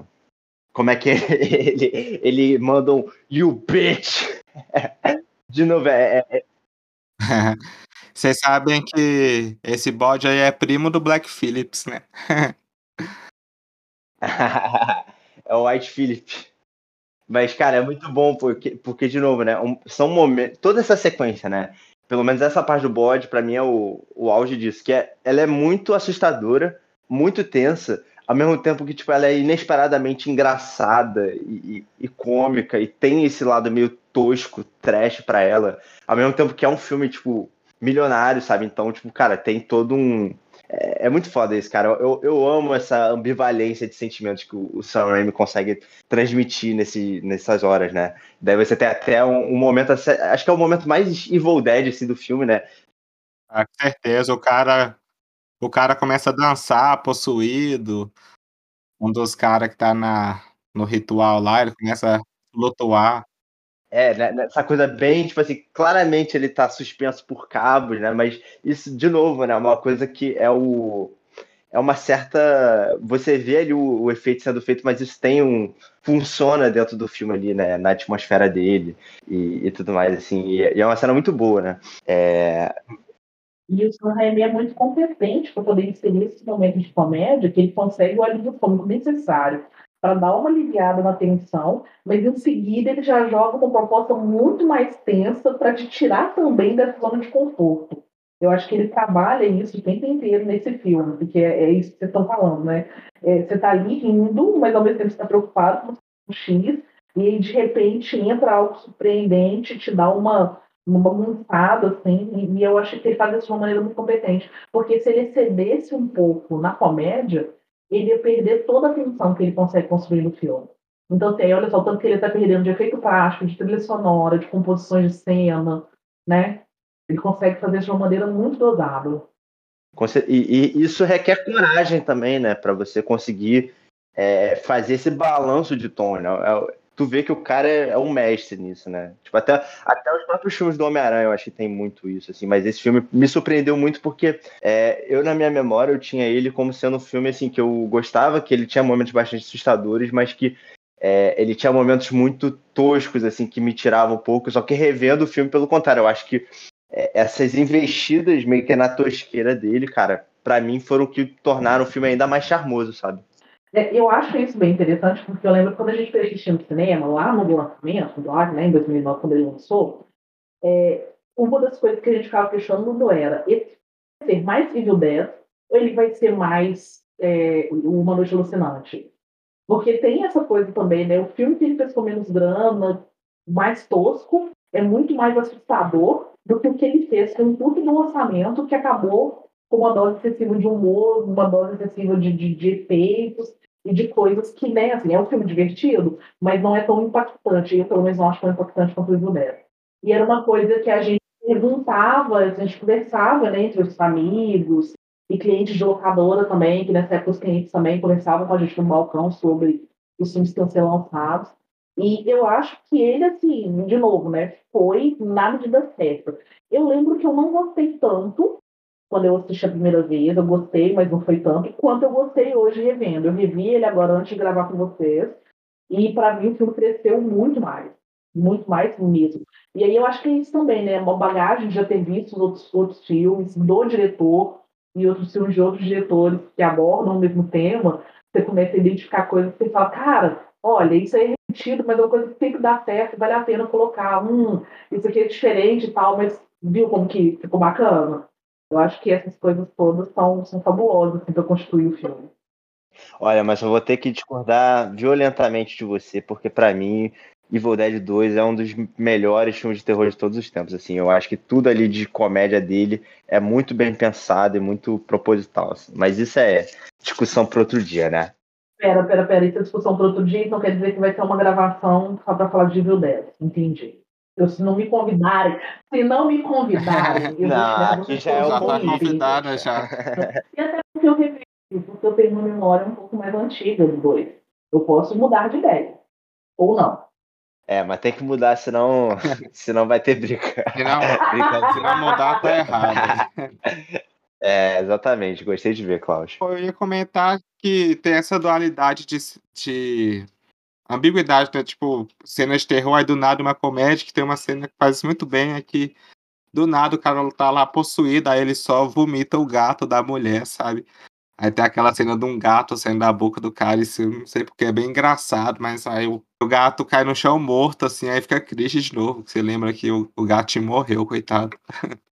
como é que [LAUGHS] ele, ele manda um You bitch! [LAUGHS] De novo, é. é, é [LAUGHS] Vocês sabem que esse bode aí é primo do Black Phillips, né? é o White Phillip. Mas, cara, é muito bom, porque, porque de novo, né? Um, são momentos. Toda essa sequência, né? Pelo menos essa parte do bode, para mim, é o, o auge disso. Que é, ela é muito assustadora, muito tensa, ao mesmo tempo que, tipo, ela é inesperadamente engraçada e, e, e cômica, e tem esse lado meio tosco, trash para ela. Ao mesmo tempo que é um filme, tipo, milionário, sabe? Então, tipo, cara, tem todo um é, é, muito foda isso, cara. Eu, eu amo essa ambivalência de sentimentos que o, Sam Raimi consegue transmitir nesse, nessas horas, né? Daí você tem até um, um, momento, acho que é o momento mais Evil Dead assim, do filme, né? Ah, com certeza, o cara, o cara começa a dançar possuído. Um dos caras que tá na, no ritual lá, ele começa a flutuar. É, né, essa coisa bem, tipo assim, claramente ele tá suspenso por cabos, né? Mas isso, de novo, né? Uma coisa que é o. É uma certa. Você vê ali o, o efeito sendo feito, mas isso tem um. Funciona dentro do filme ali, né? Na atmosfera dele e, e tudo mais, assim. E, e, é uma cena muito boa, né? É... E o Sam Raimi é muito competente para poder inserir esse momento de comédia, que ele consegue o alívio cômico necessário para dar uma aliviada na tensão, mas em seguida ele já joga uma proposta muito mais tensa para te tirar também dessa zona de conforto. Eu acho que ele trabalha isso o tempo inteiro nesse filme, porque é, é isso que vocês estão falando, né? É, você está ali rindo, mas ao mesmo tempo você está preocupado com o X, e de repente entra algo surpreendente, te dá uma, uma bagunçada, assim, e, eu acho que ele faz isso de uma maneira muito competente. Porque se ele excedesse um pouco na comédia, ele ia perder toda a atenção que ele consegue construir no filme. Então, assim, olha só, tanto que ele está perdendo de efeito prático, de trilha sonora, de composições de cena, né? Ele consegue fazer isso de uma maneira muito dosada. E, e isso requer coragem também, né? Para você conseguir é, fazer esse balanço de tom. Né? Tu vê que o cara é, é, um mestre nisso, né? Tipo, até, até os próprios filmes do Homem-Aranha eu acho que tem muito isso, assim, mas esse filme me surpreendeu muito porque é, eu, na minha memória, eu tinha ele como sendo um filme, assim, que eu gostava, que ele tinha momentos bastante assustadores, mas que é, ele tinha momentos muito toscos, assim, que me tiravam um pouco, só que revendo o filme, pelo contrário, eu acho que é, essas investidas meio que na tosqueira dele, cara, para mim foram o que tornaram o filme ainda mais charmoso, sabe? É, eu acho isso bem interessante, porque eu lembro quando a gente fez assistir no cinema, lá no lançamento, lá, né, em 2009, quando ele lançou, é, uma das coisas que a gente ficava questionando era, esse vai ser mais Evil 10 ou ele vai ser mais é, Uma Noite Alucinante? Porque tem essa coisa também, né? O filme que ele fez com menos grana, mais tosco, é muito mais assustador do que o que ele fez com tudo no orçamento que acabou com uma dose excessiva de humor, uma dose excessiva de, de, de efeitos e de coisas que, né, assim, é um filme divertido, mas não é tão impactante. Eu, pelo menos, não acho tão impactante quanto o Evil E era uma coisa que a gente perguntava, a gente conversava, né, entre os amigos e clientes de locadora também, que nessa época os clientes também conversavam com a gente no balcão sobre os filmes que iam ser lançados. E eu acho que ele, assim, de novo, né, foi na medida certa. Eu lembro que eu não gostei tanto quando eu assisti a primeira vez, eu gostei, mas não foi tanto, quanto eu gostei hoje revendo. Eu revi ele agora antes de gravar com vocês, e para mim o filme cresceu muito mais. Muito mais mesmo. E aí eu acho que é isso também, né? Uma bagagem de já ter visto os outros, outros filmes do diretor e outros filmes de outros diretores que abordam o mesmo tema, você começa a identificar coisas que você fala, cara, olha, isso aí é repetido, mas é uma coisa que sempre dá certo, vale a pena colocar, hum, isso aqui é diferente e tal, mas viu como que ficou bacana? Eu acho que essas coisas todas são, são fabulosas assim, para construir o filme. Olha, mas eu vou ter que discordar violentamente de você, porque para mim Evil Dead 2 é um dos melhores filmes de terror de todos os tempos. Assim, eu acho que tudo ali de comédia dele é muito bem pensado e muito proposital. Assim. Mas isso é discussão para outro dia, né? Pera, pera, pera, isso é discussão para outro dia, então quer dizer que vai ter uma gravação só para falar de Evil 10. Entendi. Eu, se não me convidarem, se não me convidarem, [LAUGHS] eu não, aqui já é tá convidada já. E até porque eu revejo, porque eu tenho uma memória um pouco mais antiga do dois. Eu posso mudar de ideia. Ou não. É, mas tem que mudar, senão, [LAUGHS] senão vai ter briga. Se não, se não mudar, tá errado. [LAUGHS] É, exatamente. Gostei de ver, Klaus. Eu ia comentar que tem essa dualidade de, de ambiguidade, né? Tipo, cenas de terror, aí do nada uma comédia, que tem uma cena que faz muito bem, é que do nada o cara tá lá possuído, aí ele só vomita o gato da mulher, sabe? Aí tem aquela cena de um gato saindo da boca do cara, isso eu não sei porque é bem engraçado, mas aí o, o gato cai no chão morto, assim, aí fica triste de novo. Você lembra que o, o morreu, coitado. [LAUGHS]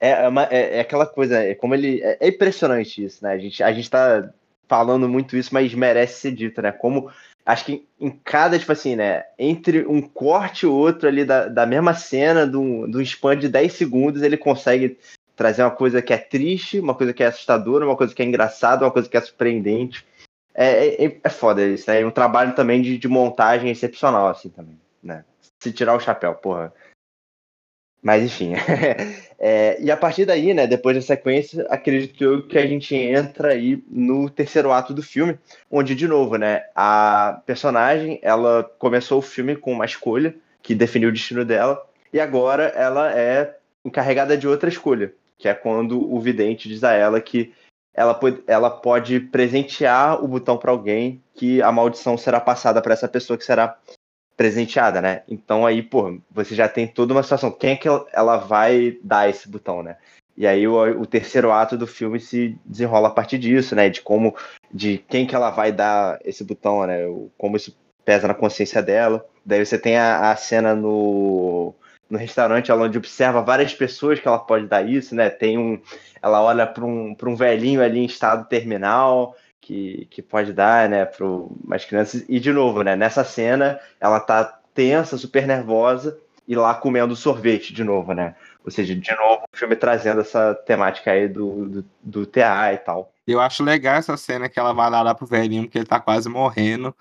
É, é, uma, é, é, aquela coisa, é como ele. É, é, impressionante isso, né? A gente, a gente tá falando muito isso, mas merece ser dito, né? Como. Acho que em cada, tipo assim, né? Entre um corte e outro ali da, da mesma cena, de um, de um span de 10 segundos, ele consegue trazer uma coisa que é triste, uma coisa que é assustadora, uma coisa que é engraçada, uma coisa que é surpreendente. É, é, é foda isso, né? É um trabalho também de, de montagem excepcional, assim, também, né? Se tirar o chapéu, porra. Mas enfim. [LAUGHS] é, e a partir daí, né, depois da sequência, acredito eu que a gente entra aí no terceiro ato do filme, onde, de novo, né, a personagem, ela começou o filme com uma escolha que definiu o destino dela, e agora ela é encarregada de outra escolha, que é quando o vidente diz a ela que ela pode, ela pode presentear o botão para alguém que a maldição será passada para essa pessoa que será presenteada, né? Então aí, pô, você já tem toda uma situação. Quem é que ela vai dar esse botão, né? E aí o, o, terceiro ato do filme se desenrola a partir disso, né? De como, de quem que ela vai dar esse botão, né? Como isso pesa na consciência dela. Daí você tem a, a cena no, no restaurante onde observa várias pessoas que ela pode dar isso, né? Tem um, ela olha para um, um velhinho ali em estado terminal que, que pode dar, né, para as crianças. E, de novo, né, nessa cena, ela tá tensa, super nervosa, e lá comendo sorvete de novo, né? Ou seja, de novo, o filme trazendo essa temática aí do, do, do TA e tal. Eu acho legal essa cena que ela vai lá, pro velhinho, porque ele tá quase morrendo.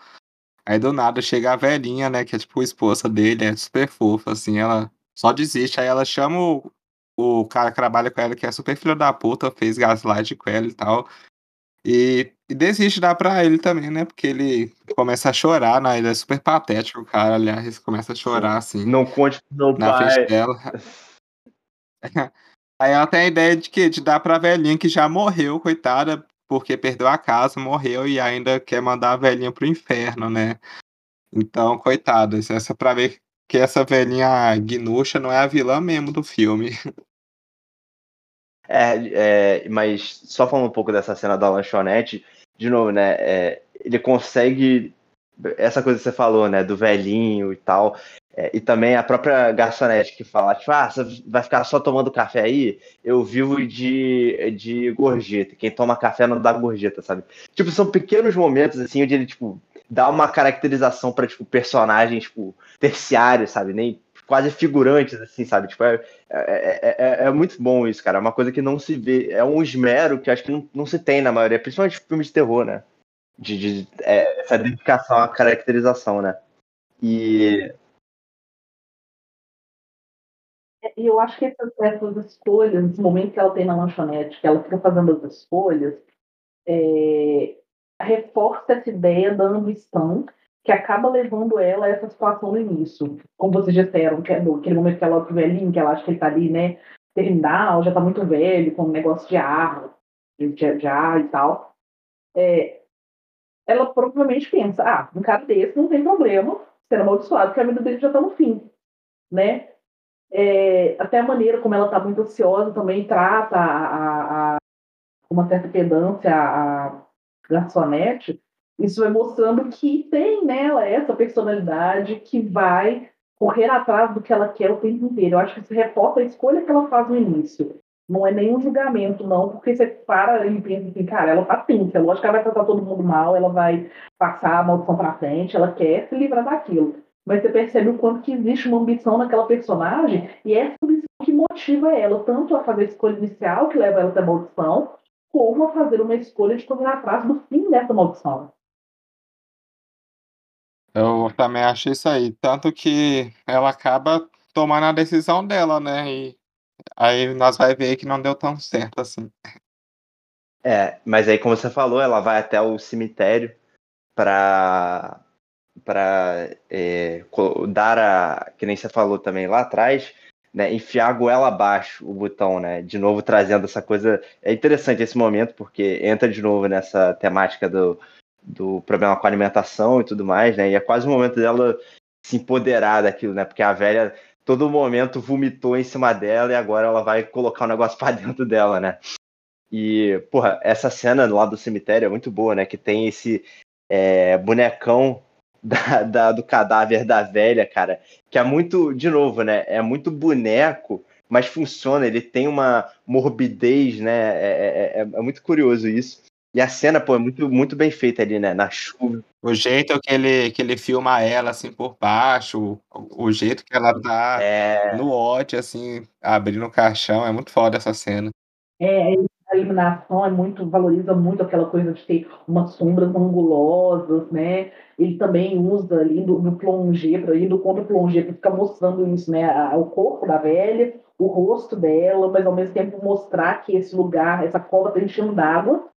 Aí do nada chega a velhinha, né? Que é tipo a esposa dele, é super fofa, assim, ela só desiste. Aí ela chama o, o cara que trabalha com ela, que é super filho da puta, fez gaslight com ela e tal. E, e desiste de dar pra ele também, né? Porque ele começa a chorar, né? Ele é super patético, o cara, aliás, começa a chorar, assim. Não conte pro meu na pai. frente dela. [LAUGHS] Aí ela tem a ideia de que de dar pra velhinha que já morreu, coitada, porque perdeu a casa, morreu e ainda quer mandar a velhinha pro inferno, né? Então, coitada, essa é pra ver que essa velhinha gnuxa não é a vilã mesmo do filme. [LAUGHS] É, é, mas só falando um pouco dessa cena da lanchonete, de novo, né? É, ele consegue. Essa coisa que você falou, né? Do velhinho e tal. É, e também a própria garçonete que fala, tipo, ah, você vai ficar só tomando café aí? Eu vivo de, de gorjeta. Quem toma café não dá gorjeta, sabe? Tipo, são pequenos momentos, assim, onde ele, tipo, dá uma caracterização pra, tipo, personagens, tipo, terciários, sabe? Nem quase figurantes, assim, sabe? Tipo, é, é, é, é, muito bom isso, cara. É uma coisa que não se vê. É um esmero que acho que não, não se tem na maioria, principalmente filmes de terror, né? De, de é, essa dedicação à caracterização, né? E. E eu acho que essas, escolhas, nesse momento que ela tem na lanchonete, que ela fica fazendo as escolhas, é, reforça essa ideia da ambição que acaba levando ela a essa situação no início. Como vocês disseram, que é aquele momento que ela pro velhinho, que ela acha que ele tá ali, né, terminal, já tá muito velho, com um negócio de ar, de, de ar e tal. É, ela provavelmente pensa, ah, um cara desse não tem problema ser amaldiçoado, porque a vida dele já tá no fim, né? É, até a maneira como ela tá muito ansiosa também trata a, a, a uma certa pedância a garçonete, isso vai mostrando que tem nela essa personalidade que vai correr atrás do que ela quer o tempo inteiro. Eu acho que isso reforça a escolha que ela faz no início. Não é nenhum julgamento, não, porque você para e pensa assim, cara, ela tá tensa, lógico que ela vai tratar todo mundo mal, ela vai passar a maldição pra frente, ela quer se livrar daquilo. Mas você percebe o quanto que existe uma ambição naquela personagem, e é essa ambição que motiva ela, tanto a fazer a escolha inicial, que leva ela até a maldição, como a fazer uma escolha de correr atrás do fim dessa maldição. Eu também acho isso aí. Tanto que ela acaba tomando a decisão dela, né? E aí nós vai ver que não deu tão certo assim. É, mas aí, como você falou, ela vai até o cemitério para para é, dar a que nem você falou também lá atrás né, enfiar a goela abaixo o botão, né? De novo trazendo essa coisa. É interessante esse momento, porque entra de novo nessa temática do, do problema com a alimentação e tudo mais, né? E é quase o momento dela se empoderar daquilo, né? Porque a velha, todo momento, vomitou em cima dela e agora ela vai colocar o um negócio [LAUGHS] para dentro dela, né? E, porra, essa cena lá do cemitério é muito boa, né? Que tem esse é, bonecão [LAUGHS] da, da, do cadáver da velha, cara, que é muito, de novo, né? É muito boneco, mas funciona, ele tem uma morbidez, né? É, é, é, é muito curioso isso. E a cena, pô, é muito, muito bem feita ali, né? Na chuva. O jeito que ele, que ele filma ela, assim, por baixo, o, o jeito que ela tá é... no ódio, assim, abrindo o caixão, é muito foda essa cena. É, a iluminação é muito, valoriza muito aquela coisa de ter umas sombras angulosas, né? Ele também usa ali do, do plongé, ali do contra plongé, para ficar mostrando isso, né? o corpo da velha, o rosto dela, mas ao mesmo tempo mostrar que esse lugar, essa cova está enchendo d'água,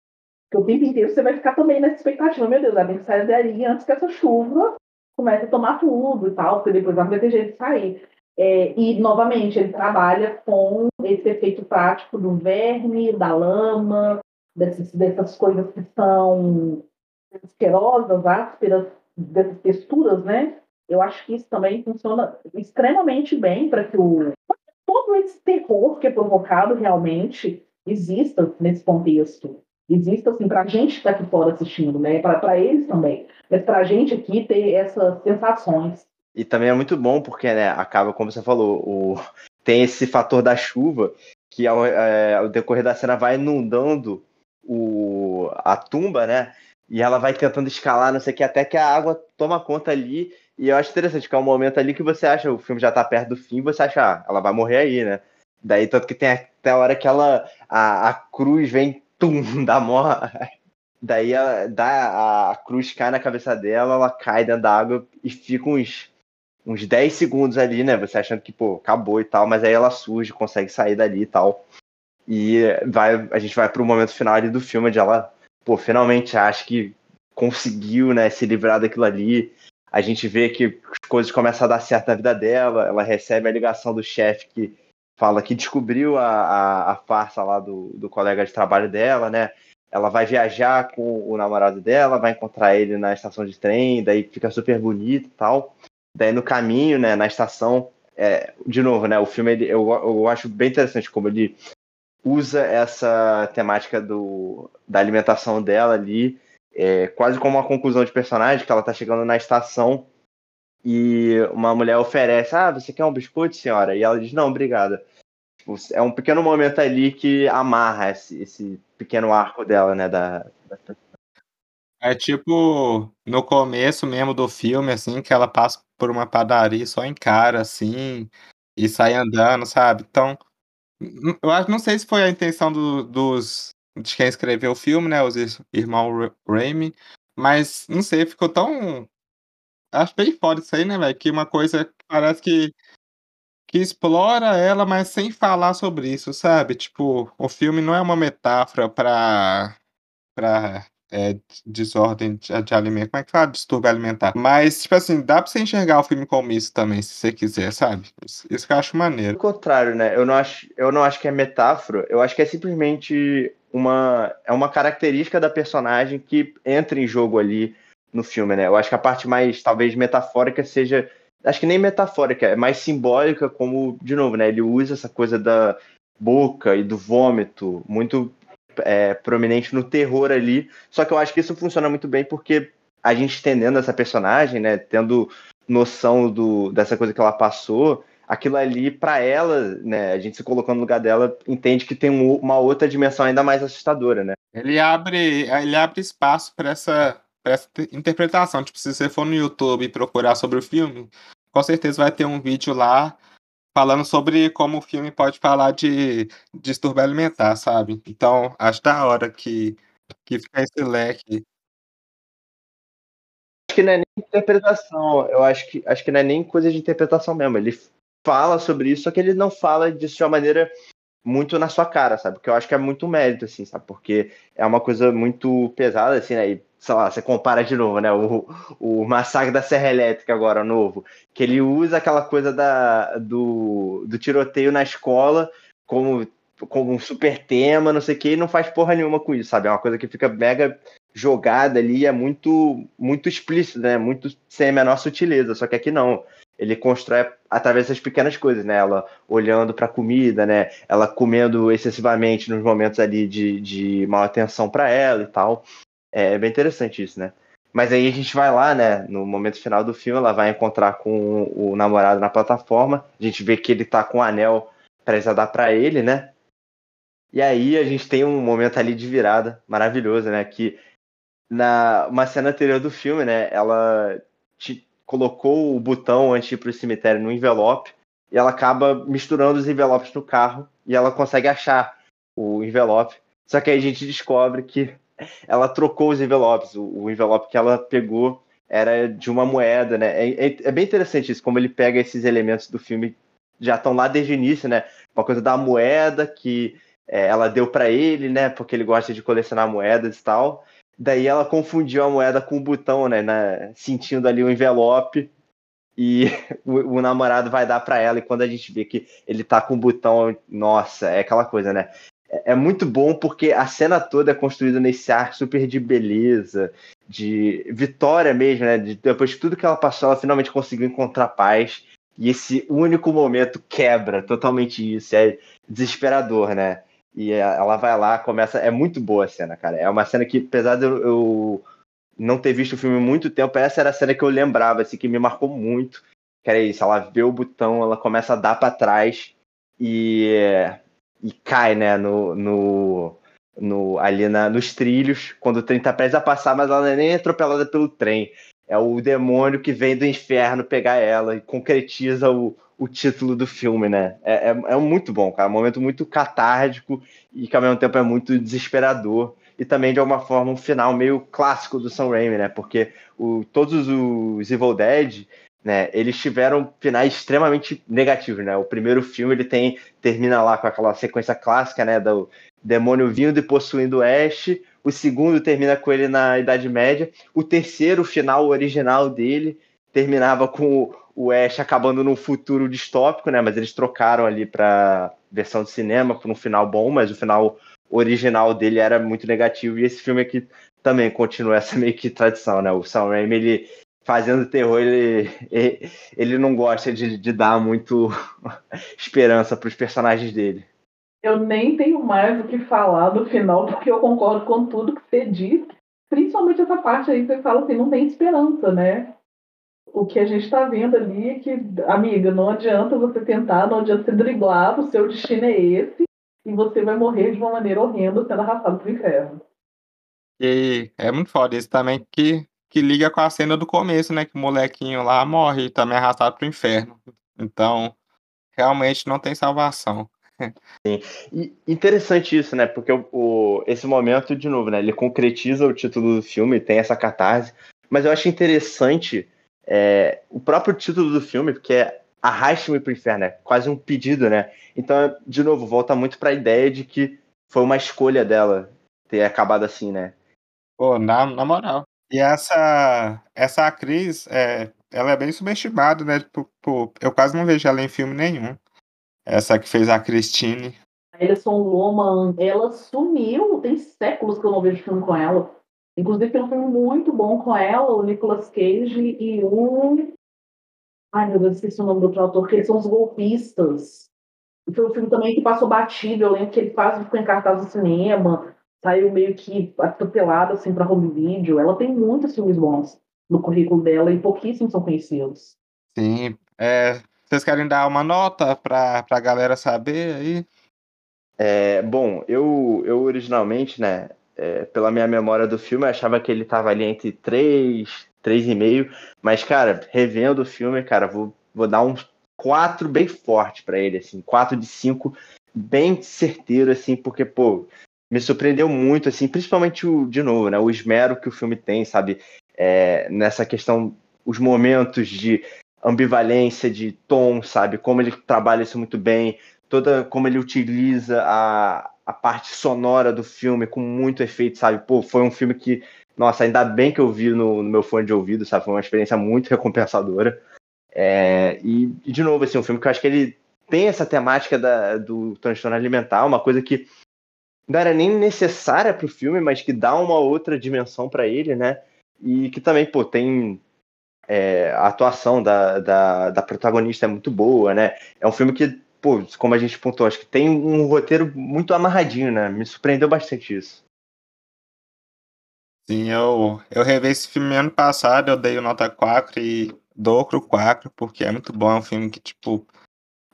que o tempo inteiro você vai ficar também nessa expectativa, meu Deus, tem que sair dali antes que essa chuva comece a tomar tudo e tal, porque depois vai ter jeito de sair. É, e, novamente, ele trabalha com esse efeito prático do verme, da lama, dessas, dessas coisas que são asquerosas, ásperas, dessas texturas, né? Eu acho que isso também funciona extremamente bem para que o todo esse terror que é provocado realmente exista nesse contexto. Exista, assim, para a gente que está aqui fora assistindo, né? Para eles também. Mas para a gente aqui ter essas sensações. E também é muito bom porque, né, acaba, como você falou, o... tem esse fator da chuva que ao, é, ao decorrer da cena vai inundando o... a tumba, né? E ela vai tentando escalar, não sei o que, até que a água toma conta ali. E eu acho interessante que é um momento ali que você acha, o filme já tá perto do fim, você acha, ah, ela vai morrer aí, né? Daí, tanto que tem até a hora que ela, a, a cruz vem, tum, [LAUGHS] dá morra. Daí a, dá, a cruz cai na cabeça dela, ela cai dentro da água e fica uns uns 10 segundos ali, né? Você achando que, pô, acabou e tal, mas aí ela surge, consegue sair dali e tal. E vai, a gente vai pro momento final ali do filme, onde ela, pô, finalmente acha que conseguiu, né, se livrar daquilo ali. A gente vê que as coisas começam a dar certo na vida dela, ela recebe a ligação do chefe que fala que descobriu a, a, a farsa lá do, do colega de trabalho dela, né? Ela vai viajar com o namorado dela, vai encontrar ele na estação de trem, daí fica super bonito e tal. Daí no caminho, né, na estação, é, de novo, né, o filme ele, eu, eu acho bem interessante como ele usa essa temática do, da alimentação dela ali, é, quase como uma conclusão de personagem, que ela tá chegando na estação e uma mulher oferece, ah, você quer um biscoito, senhora? E ela diz, não, obrigada. Tipo, é um pequeno momento ali que amarra esse, esse pequeno arco dela, né, da, da é tipo no começo mesmo do filme, assim, que ela passa por uma padaria só encara, assim, e sai andando, sabe? Então, eu acho, não sei se foi a intenção do, dos de quem escreveu o filme, né, os irmãos Raimi, mas não sei, ficou tão acho bem foda isso aí, né, velho? Que uma coisa parece que que explora ela, mas sem falar sobre isso, sabe? Tipo, o filme não é uma metáfora para para é, desordem de, de alimento. Como é que fala? Distúrbio alimentar. Mas, tipo assim, dá pra você enxergar o filme como isso também, se você quiser, sabe? Isso, isso que eu acho maneiro. Ao contrário, né? Eu não, acho, eu não acho que é metáfora, eu acho que é simplesmente uma, é uma característica da personagem que entra em jogo ali no filme, né? Eu acho que a parte mais, talvez, metafórica seja. Acho que nem metafórica, é mais simbólica, como, de novo, né? Ele usa essa coisa da boca e do vômito muito é, prominente no terror ali. Só que eu acho que isso funciona muito bem porque a gente entendendo essa personagem, né, tendo noção do, dessa coisa que ela passou, aquilo ali para ela, né, a gente se colocando no lugar dela, entende que tem um, uma outra dimensão ainda mais assustadora, né? Ele abre, ele abre espaço para essa, essa interpretação. Tipo, se você for no YouTube e procurar sobre o filme, com certeza vai ter um vídeo lá falando sobre como o filme pode falar de distúrbio alimentar, sabe? Então, acho da hora que, que fica esse leque. que não é nem interpretação. Eu acho que, acho que não é nem coisa de interpretação mesmo. Ele fala sobre isso, só que ele não fala disso de uma maneira muito na sua cara, sabe? Porque eu acho que é muito mérito, assim, sabe? Porque é uma coisa muito pesada, assim, né? E, sei lá, você compara de novo, né? O, o Massacre da Serra Elétrica agora, novo, que ele usa aquela coisa da, do, do tiroteio na escola como, como um super tema, não sei o que, e não faz porra nenhuma com isso, sabe? É uma coisa que fica mega jogada ali, é muito, muito explícito, né? Muito sem a menor sutileza, só que aqui não ele constrói através das pequenas coisas, né? Ela olhando para a comida, né? Ela comendo excessivamente nos momentos ali de, de mal atenção para ela e tal. É bem interessante isso, né? Mas aí a gente vai lá, né? No momento final do filme, ela vai encontrar com o, namorado na plataforma. A gente vê que ele tá com o anel para dar para ele, né? E aí a gente tem um momento ali de virada maravilhoso, né? Que na uma cena anterior do filme, né? Ela te, colocou o botão antes de ir pro cemitério no envelope e ela acaba misturando os envelopes no carro e ela consegue achar o envelope. Só que aí a gente descobre que ela trocou os envelopes. O, o envelope que ela pegou era de uma moeda, né? É, é, é, bem interessante isso, como ele pega esses elementos do filme já estão lá desde o início, né? Uma coisa da moeda que é, ela deu para ele, né? Porque ele gosta de colecionar moedas e tal. Daí ela confundiu a moeda com o botão, né? Na, sentindo ali o envelope. E [LAUGHS] o, o namorado vai dar para ela. E quando a gente vê que ele tá com o botão, nossa, é aquela coisa, né? É, é muito bom porque a cena toda é construída nesse ar super de beleza, de vitória mesmo, né? De, depois de tudo que ela passou, ela finalmente conseguiu encontrar paz. E esse único momento quebra totalmente isso. É desesperador, né? E ela vai lá, começa. É muito boa a cena, cara. É uma cena que, apesar de eu, não ter visto o filme há muito tempo, essa era a cena que eu lembrava, assim, que me marcou muito. Que era isso, ela vê o botão, ela começa a dar para trás e, e cai, né, no, no, no, ali na, nos trilhos, quando o trem tá prestes a passar, mas ela não é nem atropelada pelo trem. É o demônio que vem do inferno pegar ela e concretiza o, o título do filme, né? É, é, é, muito bom, cara. É um momento muito catártico e que ao mesmo tempo é muito desesperador. E também, de alguma forma, um final meio clássico do Sam Raimi, né? Porque o, todos os Evil Dead, né? Eles tiveram finais extremamente negativos, né? O primeiro filme ele tem termina lá com aquela sequência clássica, né? Do demônio vindo e possuindo Ash. O segundo termina com ele na Idade Média. O terceiro, o final original dele, terminava com o Ash acabando num futuro distópico, né? Mas eles trocaram ali para versão de cinema por um final bom, mas o final original dele era muito negativo. E esse filme aqui também continua essa meio que tradição, né? O Sam Raimi, ele fazendo terror, ele, ele não gosta de, de dar muito [LAUGHS] esperança para os personagens dele. Eu nem tenho mais o que falar do final, porque eu concordo com tudo que você disse. Principalmente essa parte aí que você fala assim, não tem esperança, né? o que a gente está vendo ali é que, amiga, não adianta você tentar, não adianta você driblar, o seu destino é esse, e você vai morrer de uma maneira horrenda sendo arrastado pro inferno. E é muito foda isso também que, que liga com a cena do começo, né? Que o molequinho lá morre e também é arrastado pro inferno. Então, realmente não tem salvação. Sim. E interessante isso, né? Porque o, o, esse momento, de novo, né? Ele concretiza o título do filme, tem essa catarse. Mas eu acho interessante é, o próprio título do filme, porque é Arraste-me pro Inferno, é quase um pedido, né? Então, de novo, volta muito para a ideia de que foi uma escolha dela ter acabado assim, né? Pô, na, na moral. E essa, essa atriz, é, ela é bem subestimada, né? Por, por, eu quase não vejo ela em filme nenhum. Essa que fez a Christine. A Alison Loman, ela sumiu. Tem séculos que eu não vejo filme com ela. Inclusive, tem um filme muito bom com ela, o Nicolas Cage e um. Ai, meu Deus, esqueci o nome do outro autor, que eles são os golpistas. Foi um filme também que passou batido. Eu lembro que ele quase ficou em cartaz no cinema, saiu meio que atropelado assim para home video. Ela tem muitos filmes bons no currículo dela e pouquíssimos são conhecidos. Sim. É, vocês querem dar uma nota para a galera saber aí? É, bom, eu, eu originalmente, né, é, pela minha memória do filme, eu achava que ele tava ali entre 3, 3,5. Mas, cara, revendo o filme, cara, vou, vou dar um 4 bem forte para ele, assim, 4 de 5, bem certeiro, assim, porque, pô, me surpreendeu muito, assim, principalmente o, de novo, né, o esmero que o filme tem, sabe? é, nessa questão, os momentos de ambivalência, de tom, sabe? Como ele trabalha isso muito bem, toda como ele utiliza a, a parte sonora do filme com muito efeito, sabe? Pô, foi um filme que, nossa, ainda bem que eu vi no, no meu fone de ouvido, sabe? Foi uma experiência muito [LAUGHS] recompensadora. É, e, de novo, assim, um filme que eu acho que ele tem essa temática da, do transtorno alimentar, uma coisa que não era nem necessária para o filme, mas que dá uma outra dimensão para ele, né? E que também, pô, tem é, a atuação da, da, da, protagonista é muito boa, né? É um filme que, pô, como a gente pontuou, acho que tem um roteiro muito amarradinho, né? Me surpreendeu bastante isso. Sim, eu, eu revi esse filme ano passado, eu dei o nota 4 e dou pro 4, porque é muito bom, é um filme que, tipo,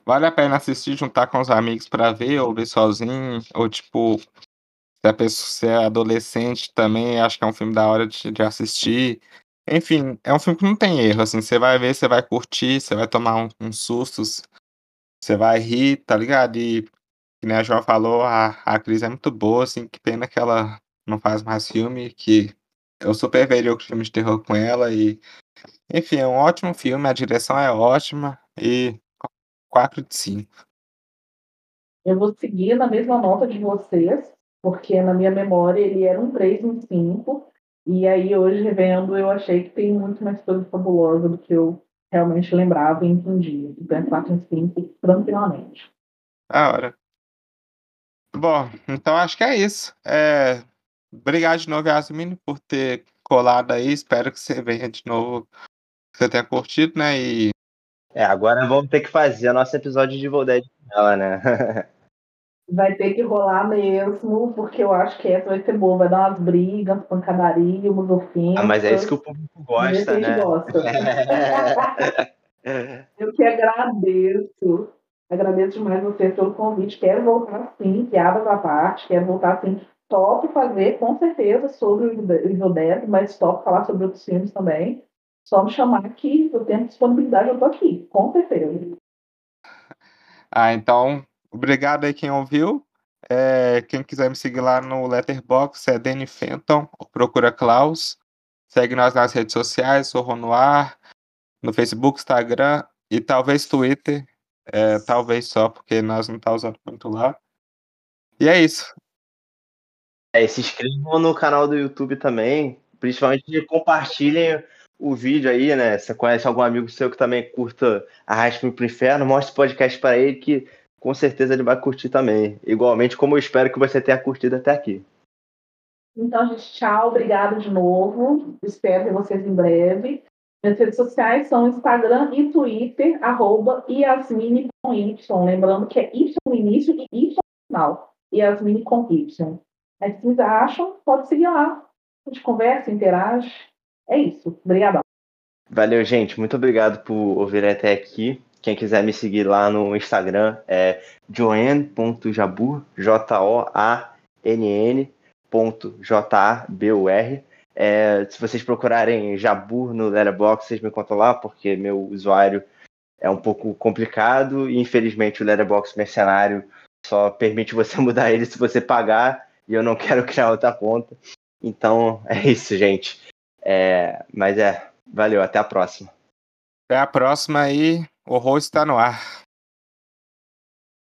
vale a pena assistir, juntar com os amigos para ver, ou ver sozinho, ou tipo, se a pessoa se é adolescente também, acho que é um filme da hora de, de assistir. Enfim, é um filme que não tem erro, assim, você vai ver, você vai curtir, você vai tomar uns um, um sustos, você vai rir, tá ligado? E, nem a João falou, a, a atriz é muito boa, assim, que pena que ela não faz mais filme, que eu super veria o filme de terror com ela e... Enfim, é um ótimo filme, a direção é ótima e 4 de 5. Eu vou seguir na mesma nota de vocês, porque na minha memória ele era um 3 em 5, e aí, hoje, revendo, eu achei que tem muito mais coisa fabulosa do que eu realmente lembrava e entendia. Então, é 4 em 5, tranquilamente. Da hora. Bom, então acho que é isso. É... Obrigado de novo, Yasmin, por ter colado aí. Espero que você venha de novo, que você tenha curtido, né? E... É, agora vamos ter que fazer o nosso episódio de Evil Dead dela, né? [LAUGHS] Vai ter que rolar mesmo, porque eu acho que essa vai ser boa. Vai dar umas brigas, pancadaria, umas ofensas. Ah, mas é isso que o público gosta, né? Gosta. [LAUGHS] eu que agradeço. Agradeço demais você pelo convite. Quero voltar sim, piadas à parte. Quero voltar sim. Top fazer, com certeza, sobre o Evil Dead, mas top falar sobre outros filmes também. Só me chamar aqui, eu tenho disponibilidade, eu tô aqui, com certeza. [LAUGHS] Ah, então Obrigado aí quem ouviu. É, quem quiser me seguir lá no Letterboxd é Danny Fenton, ou procura Klaus. Segue nós nas redes sociais, sou Ronoir, no Facebook, Instagram e talvez Twitter. É, talvez só, porque nós não estamos tá usando muito lá. E é isso. É, se inscrevam no canal do YouTube também. Principalmente compartilhem o vídeo aí, né? Você conhece algum amigo seu que também curta Arraste-me pro Inferno, mostre o podcast para ele que com certeza ele vai curtir também. Igualmente como eu espero que você tenha curtido até aqui. Então, gente, tchau, obrigado de novo. Espero ver vocês em breve. Minhas redes sociais são Instagram e Twitter, arroba Yasmine com Y. Lembrando que é Y no início e Y no final. Yasmine com Y. Aí, se vocês acham, pode seguir lá. A gente conversa, interage. É isso. Obrigadão. Valeu, gente. Muito obrigado por ouvir até aqui. Quem quiser me seguir lá no Instagram é joanne.jabur, J-O-A-N-N.J-A-B-U-R. É, se vocês procurarem Jabur no Letterboxd, vocês me contam lá, porque meu usuário é um pouco complicado e infelizmente o Letterboxd mercenário só permite você [LAUGHS] mudar ele se você pagar e eu não quero criar outra conta. Então é isso, gente. É, mas é, valeu, até a próxima. Até a próxima aí. O rosto está no ar.